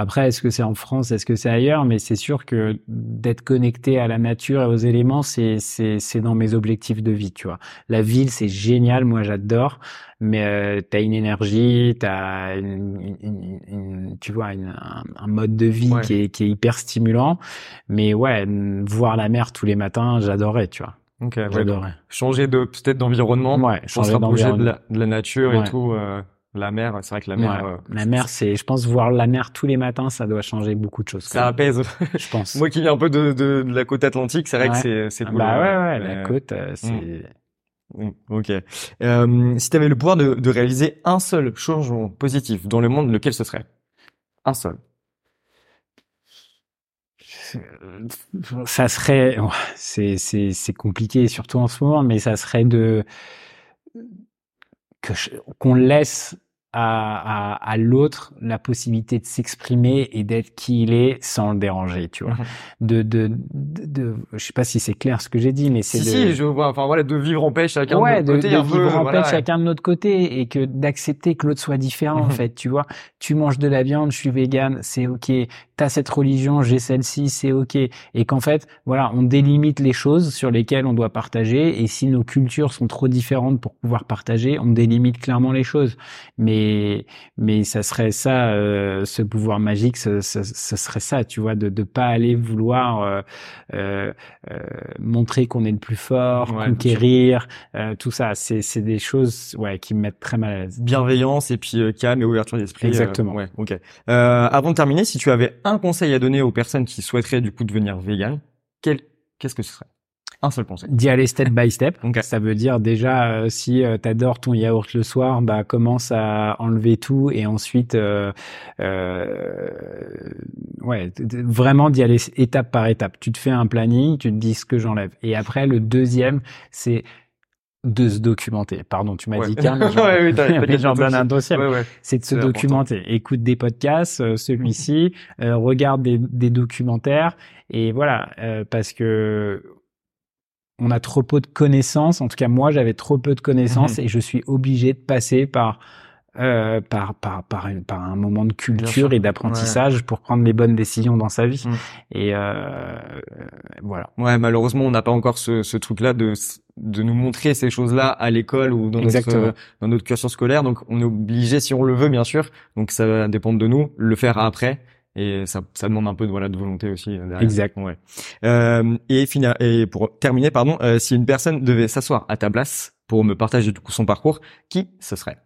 S2: Après, est-ce que c'est en France, est-ce que c'est ailleurs? Mais c'est sûr que d'être connecté à la nature et aux éléments, c'est c'est dans mes objectifs de vie, tu vois. La ville, c'est génial, moi j'adore, mais euh, t'as une énergie, t'as une, une, une, tu vois un, un, mode de vie qui, est, qui est hyper stimulant. Mais ouais, voir la mer tous les matins, j'adorais, tu vois.
S1: Ok, j'adorais. changer de peut-être d'environnement,
S2: ouais,
S1: changer de la, de la nature et tout. Euh la mer, c'est vrai que la mer.
S2: Euh, la mer, c'est, je pense, voir la mer tous les matins, ça doit changer beaucoup de choses.
S1: Ça apaise.
S2: je pense.
S1: Moi qui viens un peu de, de, de la côte atlantique, c'est vrai que c'est, c'est
S2: cool. Bah ouais, ouais, la côte, euh, c'est. Mm.
S1: Mm, ok. Euh, si tu avais le pouvoir de, de réaliser un seul changement positif dans le monde, lequel ce serait? Un seul.
S2: Ça serait, c'est c'est c'est compliqué surtout en ce moment, mais ça serait de que qu'on laisse à, à, à l'autre la possibilité de s'exprimer et d'être qui il est sans le déranger, tu vois. Mhm. De, de, de, je sais pas si c'est clair ce que j'ai dit, mais c'est
S1: si,
S2: de...
S1: si, je vois, enfin voilà, de vivre en paix chacun
S2: ouais,
S1: de notre côté,
S2: de, vivre en paix chacun de notre côté et que d'accepter que l'autre soit différent, en mhm. fait, tu vois. Tu manges de la viande, je suis vegan, c'est ok. T'as cette religion, j'ai celle-ci, c'est ok, et qu'en fait, voilà, on délimite les choses sur lesquelles on doit partager, et si nos cultures sont trop différentes pour pouvoir partager, on délimite clairement les choses. Mais mais ça serait ça, euh, ce pouvoir magique, ce, ce, serait ça, tu vois, de de pas aller vouloir euh, euh, euh montrer qu'on est le plus fort, conquérir, euh, tout ça, c'est c'est des choses, ouais, qui me mettent très mal à l'aise.
S1: Bienveillance et puis calme et ouverture d'esprit.
S2: Exactement.
S1: ouais, ok. avant de terminer, si tu avais un conseil à donner aux personnes qui souhaiteraient du coup devenir vegan, quel, qu'est-ce que ce serait? Un seul conseil.
S2: D'y aller step by step. Ça veut dire déjà euh, si euh, tu adores ton yaourt le soir, bah commence à enlever tout et ensuite euh, euh ouais, vraiment d'y aller étape par étape. Tu te fais un planning, tu te dis ce que j'enlève. Et après le deuxième, c'est de se documenter. Pardon, tu m'as dit qu'un, mais j'en donne un dossier. c'est de se documenter. Écoute des podcasts, euh, celui-ci, euh, regarde des, des, documentaires, et voilà, euh, parce que on a trop peu de connaissances. En tout cas, moi, j'avais trop peu de connaissances, mhm. et je suis obligé de passer par euh, par, par, par, par, un moment de culture et d'apprentissage pour prendre les bonnes décisions dans sa vie. Mm. Et euh, voilà.
S1: Ouais, malheureusement, on n'a pas encore ce, ce truc-là de, de nous montrer ces choses-là à l'école ou dans notre, dans notre cursus scolaire. Donc, on est obligé, si on le veut, bien sûr. Donc, ça va dépendre de nous, le faire après. Et ça, ça demande un peu de voilà de volonté aussi euh, derrière.
S2: Exact.
S1: Ouais. Euh, et, et pour terminer, pardon, euh, si une personne devait s'asseoir à ta place pour me partager du coup son parcours, qui ce serait?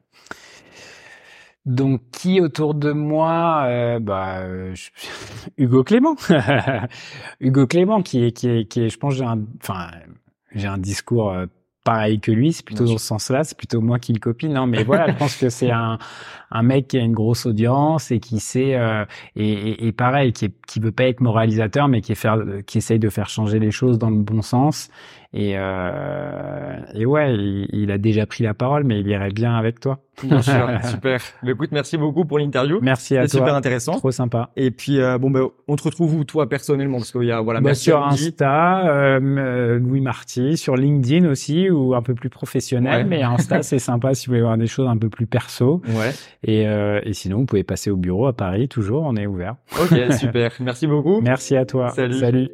S2: Donc qui autour de moi euh, bah Hugo Clément. Hugo Clément qui est qui est qui est je pense j'ai un enfin j'ai un discours euh, pareil que lui. C'est plutôt dans ce sens-là. C'est plutôt moi qui le copie non mais voilà je pense que c'est un un mec qui a une grosse audience et qui sait euh, et, et, pareil qui est, qui veut pas être moralisateur mais qui est faire qui essaye de faire changer les choses dans le bon sens et, euh, et ouais, il, a déjà pris la parole, mais il irait bien avec toi.
S1: Bien sûr, super. Mais écoute, merci beaucoup pour l'interview.
S2: Merci à
S1: toi. super intéressant.
S2: Trop sympa.
S1: Et puis euh, bon ben, on te retrouve où toi personnellement parce qu'il y a voilà.
S2: Bah, sur Insta, euh, euh, Louis Marty, sur LinkedIn aussi ou un peu plus professionnel, mais Insta c'est sympa si vous voulez voir des choses un peu plus perso.
S1: Ouais.
S2: Et, euh, et sinon vous pouvez passer au bureau à Paris toujours, on est ouvert.
S1: Ok, super. Merci beaucoup.
S2: Merci à toi.
S1: Salut.
S2: Salut.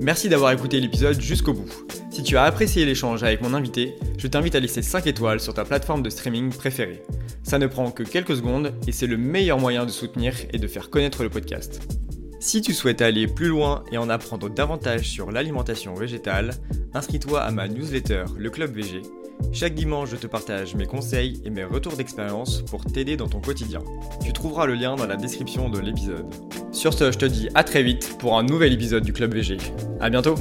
S1: Merci d'avoir écouté l'épisode jusqu'au bout. Si tu as apprécié l'échange avec mon invité, je t'invite à laisser 5 étoiles sur ta plateforme de streaming préférée. Ça ne prend que quelques secondes et c'est le meilleur moyen de soutenir et de faire connaître le podcast. Si tu souhaites aller plus loin et en apprendre davantage sur l'alimentation végétale, inscris-toi à ma newsletter Le Club VG chaque dimanche, je te partage mes conseils et mes retours d'expérience pour t'aider dans ton quotidien. Tu trouveras le lien dans la description de l'épisode. Sur ce, je te dis à très vite pour un nouvel épisode du Club VG. À bientôt